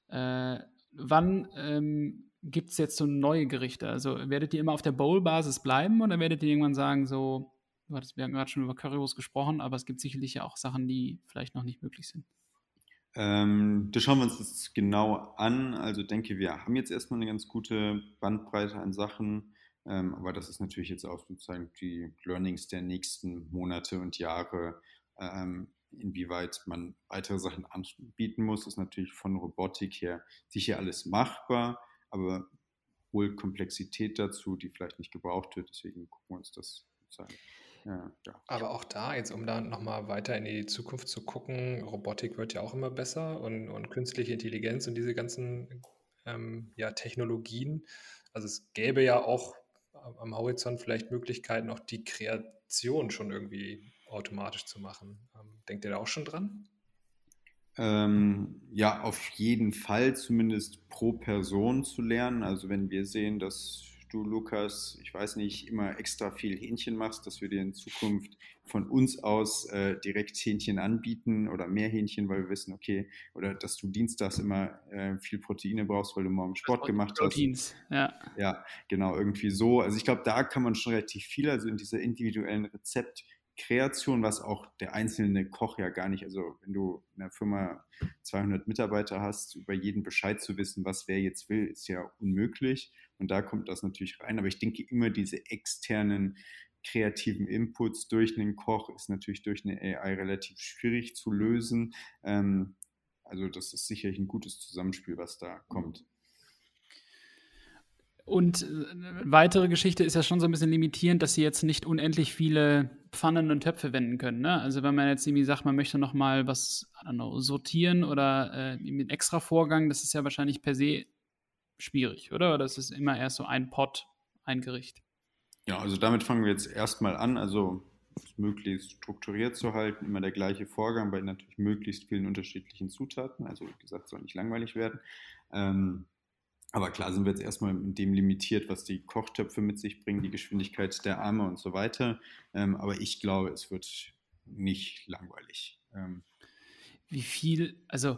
C: Äh, wann ähm, gibt es jetzt so neue Gerichte? Also werdet ihr immer auf der Bowl-Basis bleiben oder werdet ihr irgendwann sagen, so, wir haben gerade schon über Currywurst gesprochen, aber es gibt sicherlich ja auch Sachen, die vielleicht noch nicht möglich sind.
B: Ähm, das schauen wir uns das genau an. Also denke, wir haben jetzt erstmal eine ganz gute Bandbreite an Sachen. Ähm, aber das ist natürlich jetzt auch sozusagen die Learnings der nächsten Monate und Jahre. Ähm, Inwieweit man weitere Sachen anbieten muss, ist natürlich von Robotik her sicher alles machbar, aber wohl Komplexität dazu, die vielleicht nicht gebraucht wird. Deswegen gucken wir uns das sozusagen.
A: Ja, ja. Aber auch da, jetzt um da nochmal weiter in die Zukunft zu gucken, Robotik wird ja auch immer besser und, und künstliche Intelligenz und diese ganzen ähm, ja, Technologien. Also es gäbe ja auch am Horizont vielleicht Möglichkeiten, auch die Kreation schon irgendwie automatisch zu machen. Ähm, denkt ihr da auch schon dran?
B: Ähm, ja, auf jeden Fall zumindest pro Person zu lernen. Also wenn wir sehen, dass du, Lukas, ich weiß nicht, immer extra viel Hähnchen machst, dass wir dir in Zukunft von uns aus äh, direkt Hähnchen anbieten oder mehr Hähnchen, weil wir wissen, okay, oder dass du dienstags immer äh, viel Proteine brauchst, weil du morgen Sport gemacht Proteins,
C: hast. ja.
B: Ja, genau, irgendwie so. Also ich glaube, da kann man schon relativ viel, also in dieser individuellen Rezept Kreation, was auch der einzelne Koch ja gar nicht, also wenn du in einer Firma 200 Mitarbeiter hast, über jeden Bescheid zu wissen, was wer jetzt will, ist ja unmöglich. Und da kommt das natürlich rein. Aber ich denke immer, diese externen kreativen Inputs durch einen Koch ist natürlich durch eine AI relativ schwierig zu lösen. Ähm, also das ist sicherlich ein gutes Zusammenspiel, was da kommt.
C: Und eine äh, weitere Geschichte ist ja schon so ein bisschen limitierend, dass sie jetzt nicht unendlich viele Pfannen und Töpfe wenden können. Ne? Also wenn man jetzt irgendwie sagt, man möchte noch mal was know, sortieren oder äh, mit extra Vorgang, das ist ja wahrscheinlich per se schwierig, oder? Oder ist es immer erst so ein Pot, ein Gericht?
B: Ja, also damit fangen wir jetzt erstmal an. Also möglichst strukturiert zu halten, immer der gleiche Vorgang bei natürlich möglichst vielen unterschiedlichen Zutaten. Also wie gesagt, soll nicht langweilig werden. Ähm, aber klar sind wir jetzt erstmal mit dem limitiert, was die Kochtöpfe mit sich bringen, die Geschwindigkeit der Arme und so weiter. Ähm, aber ich glaube, es wird nicht langweilig. Ähm,
C: Wie viel, also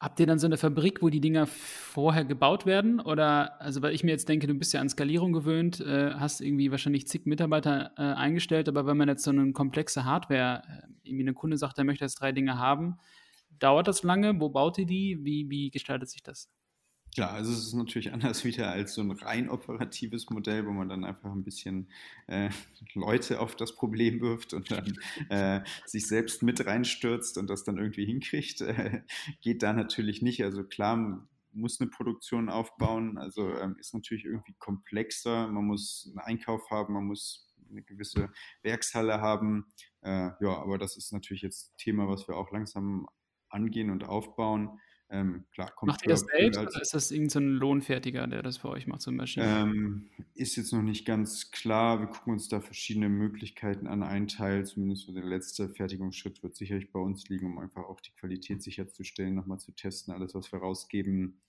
C: Habt ihr dann so eine Fabrik, wo die Dinger vorher gebaut werden? Oder, also weil ich mir jetzt denke, du bist ja an Skalierung gewöhnt, äh, hast irgendwie wahrscheinlich zig Mitarbeiter äh, eingestellt, aber wenn man jetzt so eine komplexe Hardware, äh, irgendwie ein Kunde sagt, er möchte jetzt drei Dinge haben, dauert das lange? Wo baut ihr die? Wie, wie gestaltet sich das?
B: Klar, also es ist natürlich anders wieder als so ein rein operatives Modell, wo man dann einfach ein bisschen äh, Leute auf das Problem wirft und dann äh, sich selbst mit reinstürzt und das dann irgendwie hinkriegt. Äh, geht da natürlich nicht. Also klar, muss eine Produktion aufbauen, also ähm, ist natürlich irgendwie komplexer. Man muss einen Einkauf haben, man muss eine gewisse Werkshalle haben. Äh, ja, aber das ist natürlich jetzt Thema, was wir auch langsam angehen und aufbauen.
C: Ähm, klar, kommt macht ihr das selbst oder ist das irgendein so Lohnfertiger, der das für euch macht zum Beispiel?
B: Ähm, ist jetzt noch nicht ganz klar. Wir gucken uns da verschiedene Möglichkeiten an. Ein Teil, zumindest der letzte Fertigungsschritt, wird sicherlich bei uns liegen, um einfach auch die Qualität sicherzustellen, nochmal zu testen. Alles, was wir rausgeben,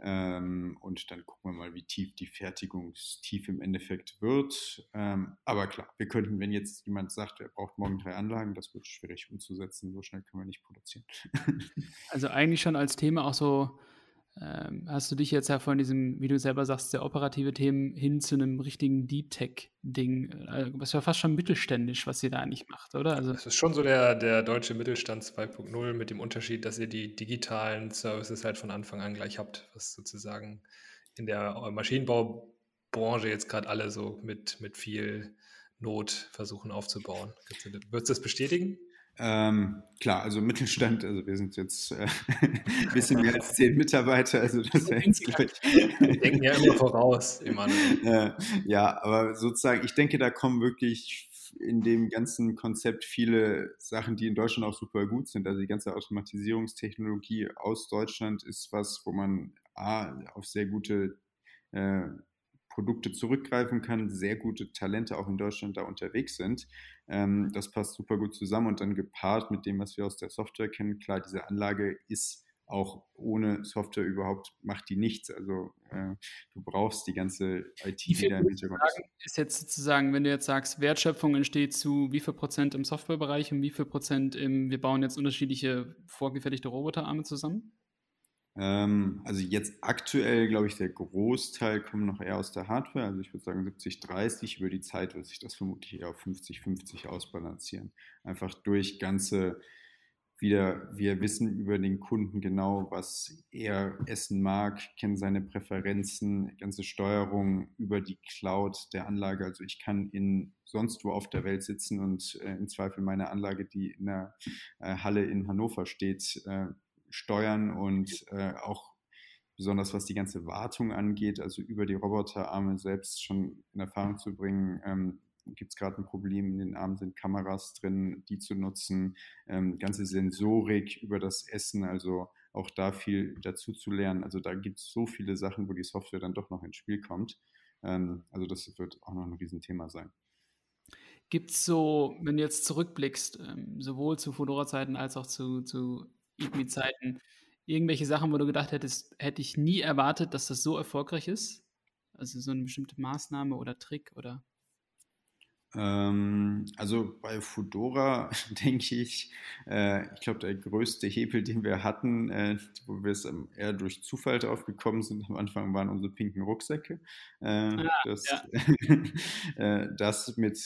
B: und dann gucken wir mal, wie tief die Fertigungstief im Endeffekt wird. Ähm, aber klar, wir könnten, wenn jetzt jemand sagt, er braucht morgen drei Anlagen, das wird schwierig umzusetzen. So schnell können wir nicht produzieren.
C: Also eigentlich schon als Thema auch so ähm, hast du dich jetzt ja von diesem, wie du selber sagst, sehr operative Themen hin zu einem richtigen Deep Tech-Ding, äh, was ja fast schon mittelständisch, was ihr da eigentlich macht, oder?
A: Also es ist schon so der, der deutsche Mittelstand 2.0 mit dem Unterschied, dass ihr die digitalen Services halt von Anfang an gleich habt, was sozusagen in der Maschinenbaubranche jetzt gerade alle so mit, mit viel Not versuchen aufzubauen. Würdest du das bestätigen?
B: Ähm, klar, also Mittelstand, also wir sind jetzt äh, ein bisschen mehr als zehn Mitarbeiter, also das wäre jetzt
A: gleich. Wir denken ja immer voraus, Emanuel.
B: Äh, ja, aber sozusagen, ich denke, da kommen wirklich in dem ganzen Konzept viele Sachen, die in Deutschland auch super gut sind. Also die ganze Automatisierungstechnologie aus Deutschland ist was, wo man A, auf sehr gute äh, Produkte zurückgreifen kann, sehr gute Talente auch in Deutschland da unterwegs sind. Ähm, das passt super gut zusammen und dann gepaart mit dem, was wir aus der Software kennen. Klar, diese Anlage ist auch ohne Software überhaupt macht die nichts. Also äh, du brauchst die ganze IT
C: wie viel Ist jetzt sozusagen, wenn du jetzt sagst, Wertschöpfung entsteht zu wie viel Prozent im Softwarebereich und wie viel Prozent im, wir bauen jetzt unterschiedliche vorgefertigte Roboterarme zusammen?
B: Ähm, also jetzt aktuell, glaube ich, der Großteil kommt noch eher aus der Hardware. Also ich würde sagen 70, 30. Über die Zeit wird sich das vermutlich eher auf 50, 50 ausbalancieren. Einfach durch ganze, wieder, wir wissen über den Kunden genau, was er essen mag, kennen seine Präferenzen, ganze Steuerung über die Cloud der Anlage. Also ich kann in sonst wo auf der Welt sitzen und äh, im Zweifel meine Anlage, die in der äh, Halle in Hannover steht, äh, steuern und äh, auch besonders was die ganze Wartung angeht, also über die Roboterarme selbst schon in Erfahrung zu bringen. Ähm, Gibt es gerade ein Problem, in den Armen sind Kameras drin, die zu nutzen, ähm, ganze Sensorik über das Essen, also auch da viel dazu zu lernen. Also da gibt es so viele Sachen, wo die Software dann doch noch ins Spiel kommt. Ähm, also das wird auch noch ein Riesenthema sein.
C: Gibt es so, wenn du jetzt zurückblickst, ähm, sowohl zu Fedora-Zeiten als auch zu, zu irgendwie-Zeiten irgendwelche Sachen, wo du gedacht hättest, hätte ich nie erwartet, dass das so erfolgreich ist? Also so eine bestimmte Maßnahme oder Trick oder?
B: Ähm, also bei Fudora denke ich, äh, ich glaube, der größte Hebel, den wir hatten, äh, wo wir es eher durch Zufall drauf gekommen sind, am Anfang waren unsere pinken Rucksäcke. Äh, ah, das, ja. Äh, das mit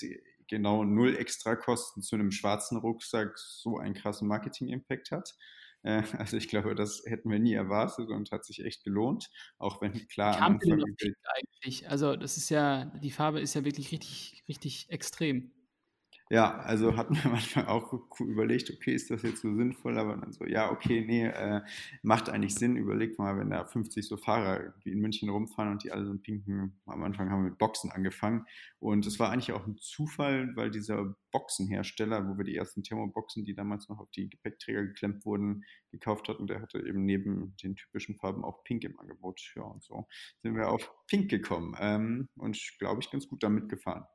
B: genau null Extrakosten zu einem schwarzen Rucksack so einen krassen Marketing-Impact hat. Äh, also ich glaube, das hätten wir nie erwartet und hat sich echt gelohnt, auch wenn klar
C: am Anfang eigentlich. Also das ist ja, die Farbe ist ja wirklich richtig, richtig extrem.
B: Ja, also hatten wir manchmal auch überlegt, okay, ist das jetzt so sinnvoll, aber dann so, ja, okay, nee, äh, macht eigentlich Sinn. Überlegt mal, wenn da 50 so Fahrer wie in München rumfahren und die alle so pinken, am Anfang haben wir mit Boxen angefangen. Und es war eigentlich auch ein Zufall, weil dieser Boxenhersteller, wo wir die ersten Thermoboxen, die damals noch auf die Gepäckträger geklemmt wurden, gekauft hatten, der hatte eben neben den typischen Farben auch Pink im Angebot. Ja, und so sind wir auf Pink gekommen ähm, und glaube ich ganz gut damit gefahren.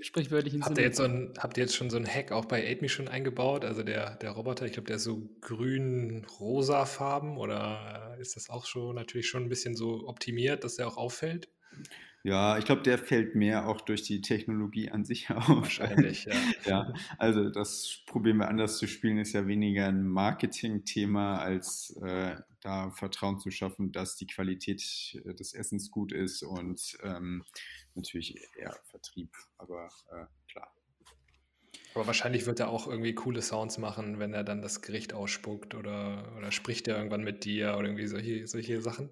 C: Sprichwörtlichen
A: habt Ihr jetzt so ein, habt ihr jetzt schon so ein Hack auch bei AidMe schon eingebaut? Also der, der Roboter, ich glaube, der ist so grün-rosa Farben oder ist das auch schon natürlich schon ein bisschen so optimiert, dass der auch auffällt?
B: Ja, ich glaube, der fällt mehr auch durch die Technologie an sich auf.
A: Wahrscheinlich, ja.
B: ja, also das probieren wir anders zu spielen, ist ja weniger ein Marketing-Thema, als äh, da Vertrauen zu schaffen, dass die Qualität äh, des Essens gut ist und ähm, natürlich eher Vertrieb, aber äh, klar.
A: Aber wahrscheinlich wird er auch irgendwie coole Sounds machen, wenn er dann das Gericht ausspuckt oder, oder spricht er irgendwann mit dir oder irgendwie solche, solche Sachen.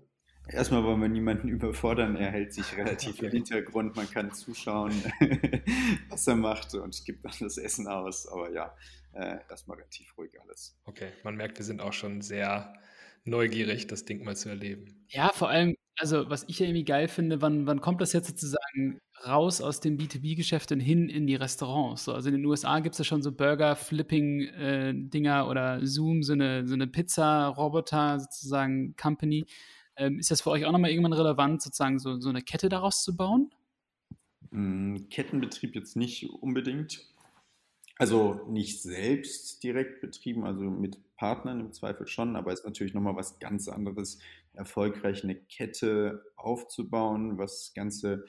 B: Erstmal wollen wir niemanden überfordern. Er hält sich relativ okay. im Hintergrund. Man kann zuschauen, was er macht und gibt dann das Essen aus. Aber ja, äh, erstmal relativ ruhig alles.
A: Okay, man merkt, wir sind auch schon sehr neugierig, das Ding mal zu erleben.
C: Ja, vor allem, also was ich ja irgendwie geil finde, wann, wann kommt das jetzt sozusagen raus aus dem B2B-Geschäft und hin in die Restaurants? So, also in den USA gibt es ja schon so Burger-Flipping-Dinger äh, oder Zoom, so eine, so eine Pizza-Roboter sozusagen Company. Ähm, ist das für euch auch nochmal irgendwann relevant, sozusagen so, so eine Kette daraus zu bauen?
B: Hm, Kettenbetrieb jetzt nicht unbedingt. Also nicht selbst direkt betrieben, also mit Partnern im Zweifel schon, aber es ist natürlich nochmal was ganz anderes, erfolgreich eine Kette aufzubauen, was ganze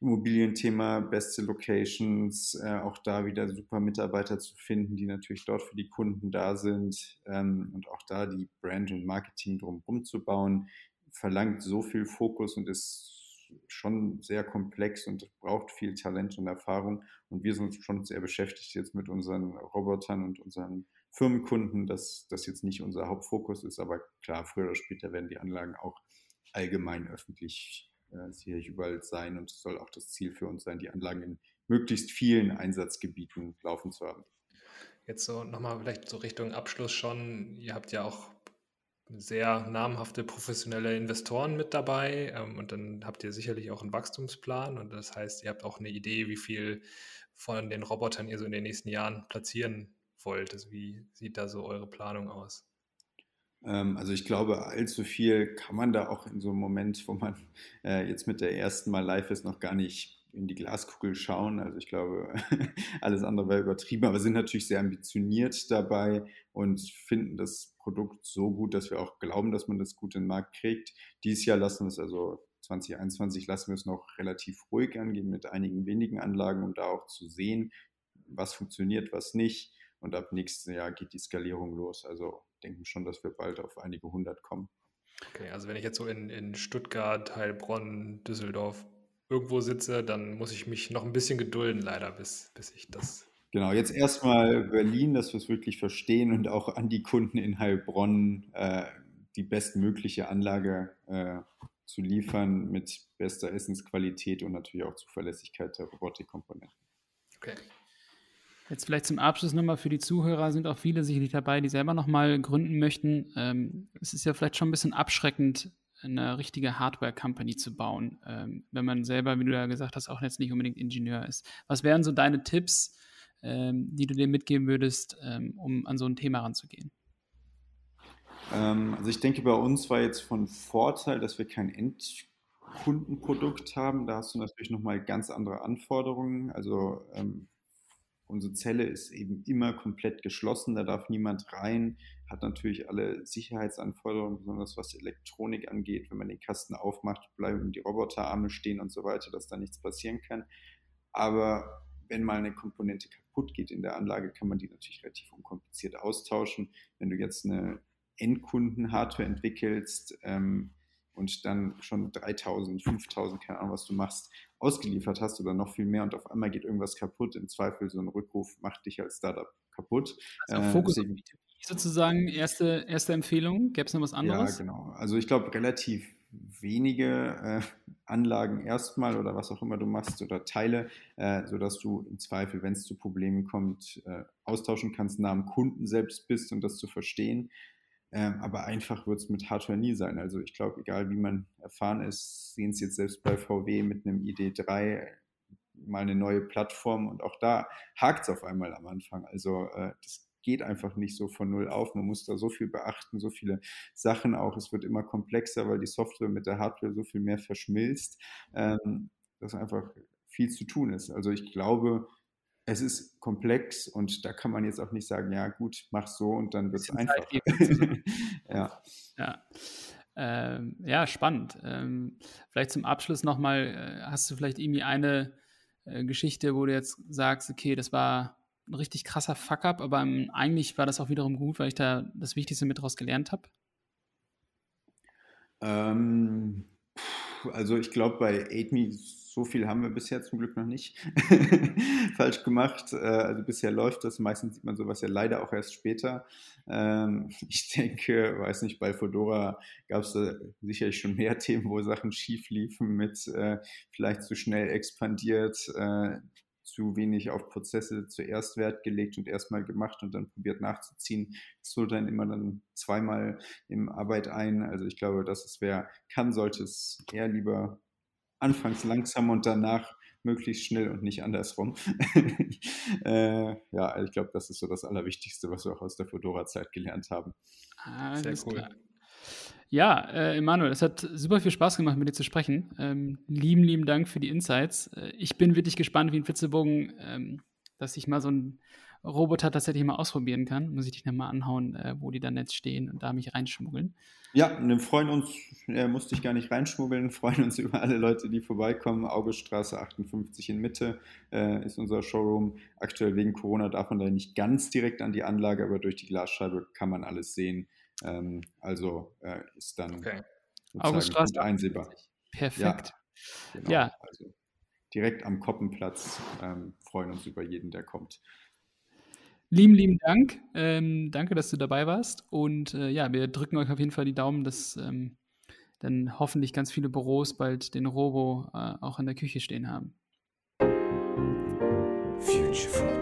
B: Immobilienthema, beste Locations, äh, auch da wieder super Mitarbeiter zu finden, die natürlich dort für die Kunden da sind ähm, und auch da die Brand und Marketing drumherum zu bauen, verlangt so viel Fokus und ist schon sehr komplex und braucht viel Talent und Erfahrung. Und wir sind schon sehr beschäftigt jetzt mit unseren Robotern und unseren Firmenkunden, dass das jetzt nicht unser Hauptfokus ist, aber klar, früher oder später werden die Anlagen auch allgemein öffentlich äh, sicherlich überall sein und es soll auch das Ziel für uns sein, die Anlagen in möglichst vielen Einsatzgebieten laufen zu haben.
A: Jetzt so nochmal vielleicht so Richtung Abschluss schon. Ihr habt ja auch sehr namhafte professionelle Investoren mit dabei ähm, und dann habt ihr sicherlich auch einen Wachstumsplan und das heißt, ihr habt auch eine Idee, wie viel von den Robotern ihr so in den nächsten Jahren platzieren wollt. Wie sieht da so eure Planung aus?
B: Ähm, also ich glaube, allzu viel kann man da auch in so einem Moment, wo man äh, jetzt mit der ersten Mal live ist, noch gar nicht in die Glaskugel schauen. Also ich glaube, alles andere wäre übertrieben, aber sind natürlich sehr ambitioniert dabei und finden das Produkt so gut, dass wir auch glauben, dass man das gut in den Markt kriegt. Dieses Jahr lassen wir es also 2021 lassen wir es noch relativ ruhig angehen mit einigen wenigen Anlagen, um da auch zu sehen, was funktioniert, was nicht. Und ab nächstem Jahr geht die Skalierung los. Also denken schon, dass wir bald auf einige hundert kommen.
A: Okay, also wenn ich jetzt so in, in Stuttgart, Heilbronn, Düsseldorf irgendwo sitze, dann muss ich mich noch ein bisschen gedulden, leider, bis, bis ich das.
B: Genau, jetzt erstmal Berlin, dass wir es wirklich verstehen und auch an die Kunden in Heilbronn äh, die bestmögliche Anlage äh, zu liefern mit bester Essensqualität und natürlich auch Zuverlässigkeit der Robotikkomponenten.
C: Okay. Jetzt vielleicht zum Abschluss nochmal für die Zuhörer sind auch viele sicherlich dabei, die selber nochmal gründen möchten. Ähm, es ist ja vielleicht schon ein bisschen abschreckend, eine richtige Hardware-Company zu bauen, ähm, wenn man selber, wie du ja gesagt hast, auch jetzt nicht unbedingt Ingenieur ist. Was wären so deine Tipps, ähm, die du dir mitgeben würdest, ähm, um an so ein Thema ranzugehen?
B: Ähm, also ich denke, bei uns war jetzt von Vorteil, dass wir kein Endkundenprodukt haben. Da hast du natürlich nochmal ganz andere Anforderungen. Also ähm, Unsere Zelle ist eben immer komplett geschlossen, da darf niemand rein, hat natürlich alle Sicherheitsanforderungen, besonders was Elektronik angeht. Wenn man den Kasten aufmacht, bleiben die Roboterarme stehen und so weiter, dass da nichts passieren kann. Aber wenn mal eine Komponente kaputt geht in der Anlage, kann man die natürlich relativ unkompliziert austauschen. Wenn du jetzt eine Endkunden-Hardware entwickelst, ähm, und dann schon 3000, 5000, keine Ahnung, was du machst, ausgeliefert hast oder noch viel mehr und auf einmal geht irgendwas kaputt. Im Zweifel so ein Rückruf macht dich als Startup kaputt.
C: Also äh, Fokus deswegen, sozusagen erste, erste Empfehlung. Gäbe es noch was anderes?
B: Ja, genau. Also ich glaube, relativ wenige äh, Anlagen erstmal oder was auch immer du machst oder Teile, äh, sodass du im Zweifel, wenn es zu Problemen kommt, äh, austauschen kannst, nah am Kunden selbst bist und das zu verstehen. Ähm, aber einfach wird es mit Hardware nie sein. Also ich glaube, egal wie man erfahren ist, sehen es jetzt selbst bei VW mit einem ID3 mal eine neue Plattform und auch da hakt es auf einmal am Anfang. Also äh, das geht einfach nicht so von null auf. Man muss da so viel beachten, so viele Sachen auch. Es wird immer komplexer, weil die Software mit der Hardware so viel mehr verschmilzt, ähm, dass einfach viel zu tun ist. Also ich glaube, es ist komplex und da kann man jetzt auch nicht sagen, ja gut, mach so und dann wird es einfach.
C: ja. ja. Ähm, ja, spannend. Ähm, vielleicht zum Abschluss nochmal, äh, hast du vielleicht irgendwie eine äh, Geschichte, wo du jetzt sagst, okay, das war ein richtig krasser Fuck-up, aber ähm, eigentlich war das auch wiederum gut, weil ich da das Wichtigste mit daraus gelernt habe?
B: Ähm, also ich glaube, bei AidMe so viel haben wir bisher zum Glück noch nicht falsch gemacht. Äh, also bisher läuft das. Meistens sieht man sowas ja leider auch erst später. Ähm, ich denke, weiß nicht, bei Fedora gab es sicherlich schon mehr Themen, wo Sachen schief liefen, mit äh, vielleicht zu schnell expandiert, äh, zu wenig auf Prozesse zuerst Wert gelegt und erstmal gemacht und dann probiert nachzuziehen. Das holt dann immer dann zweimal im Arbeit ein. Also ich glaube, dass es wer kann, sollte es eher lieber anfangs langsam und danach möglichst schnell und nicht andersrum. äh, ja, ich glaube, das ist so das Allerwichtigste, was wir auch aus der Fedora-Zeit gelernt haben.
C: Ah, Sehr cool. Klar. Ja, äh, Emanuel, es hat super viel Spaß gemacht, mit dir zu sprechen. Ähm, lieben, lieben Dank für die Insights. Äh, ich bin wirklich gespannt, wie ein Flitzebogen, ähm, dass ich mal so ein Roboter tatsächlich mal ausprobieren kann. Muss ich dich dann mal anhauen, äh, wo die dann jetzt stehen und da mich reinschmuggeln.
B: Ja, wir freuen uns, äh, musste ich gar nicht reinschmuggeln, freuen uns über alle Leute, die vorbeikommen. Auguststraße 58 in Mitte äh, ist unser Showroom. Aktuell wegen Corona darf man da nicht ganz direkt an die Anlage, aber durch die Glasscheibe kann man alles sehen. Ähm, also äh, ist dann okay.
C: Auguststraße
B: einsehbar.
C: Perfekt.
B: Ja, genau. ja. Also direkt am Koppenplatz. Ähm, freuen uns über jeden, der kommt.
C: Lieben, lieben Dank. Ähm, danke, dass du dabei warst. Und äh, ja, wir drücken euch auf jeden Fall die Daumen, dass ähm, dann hoffentlich ganz viele Büros bald den Robo äh, auch in der Küche stehen haben. Future.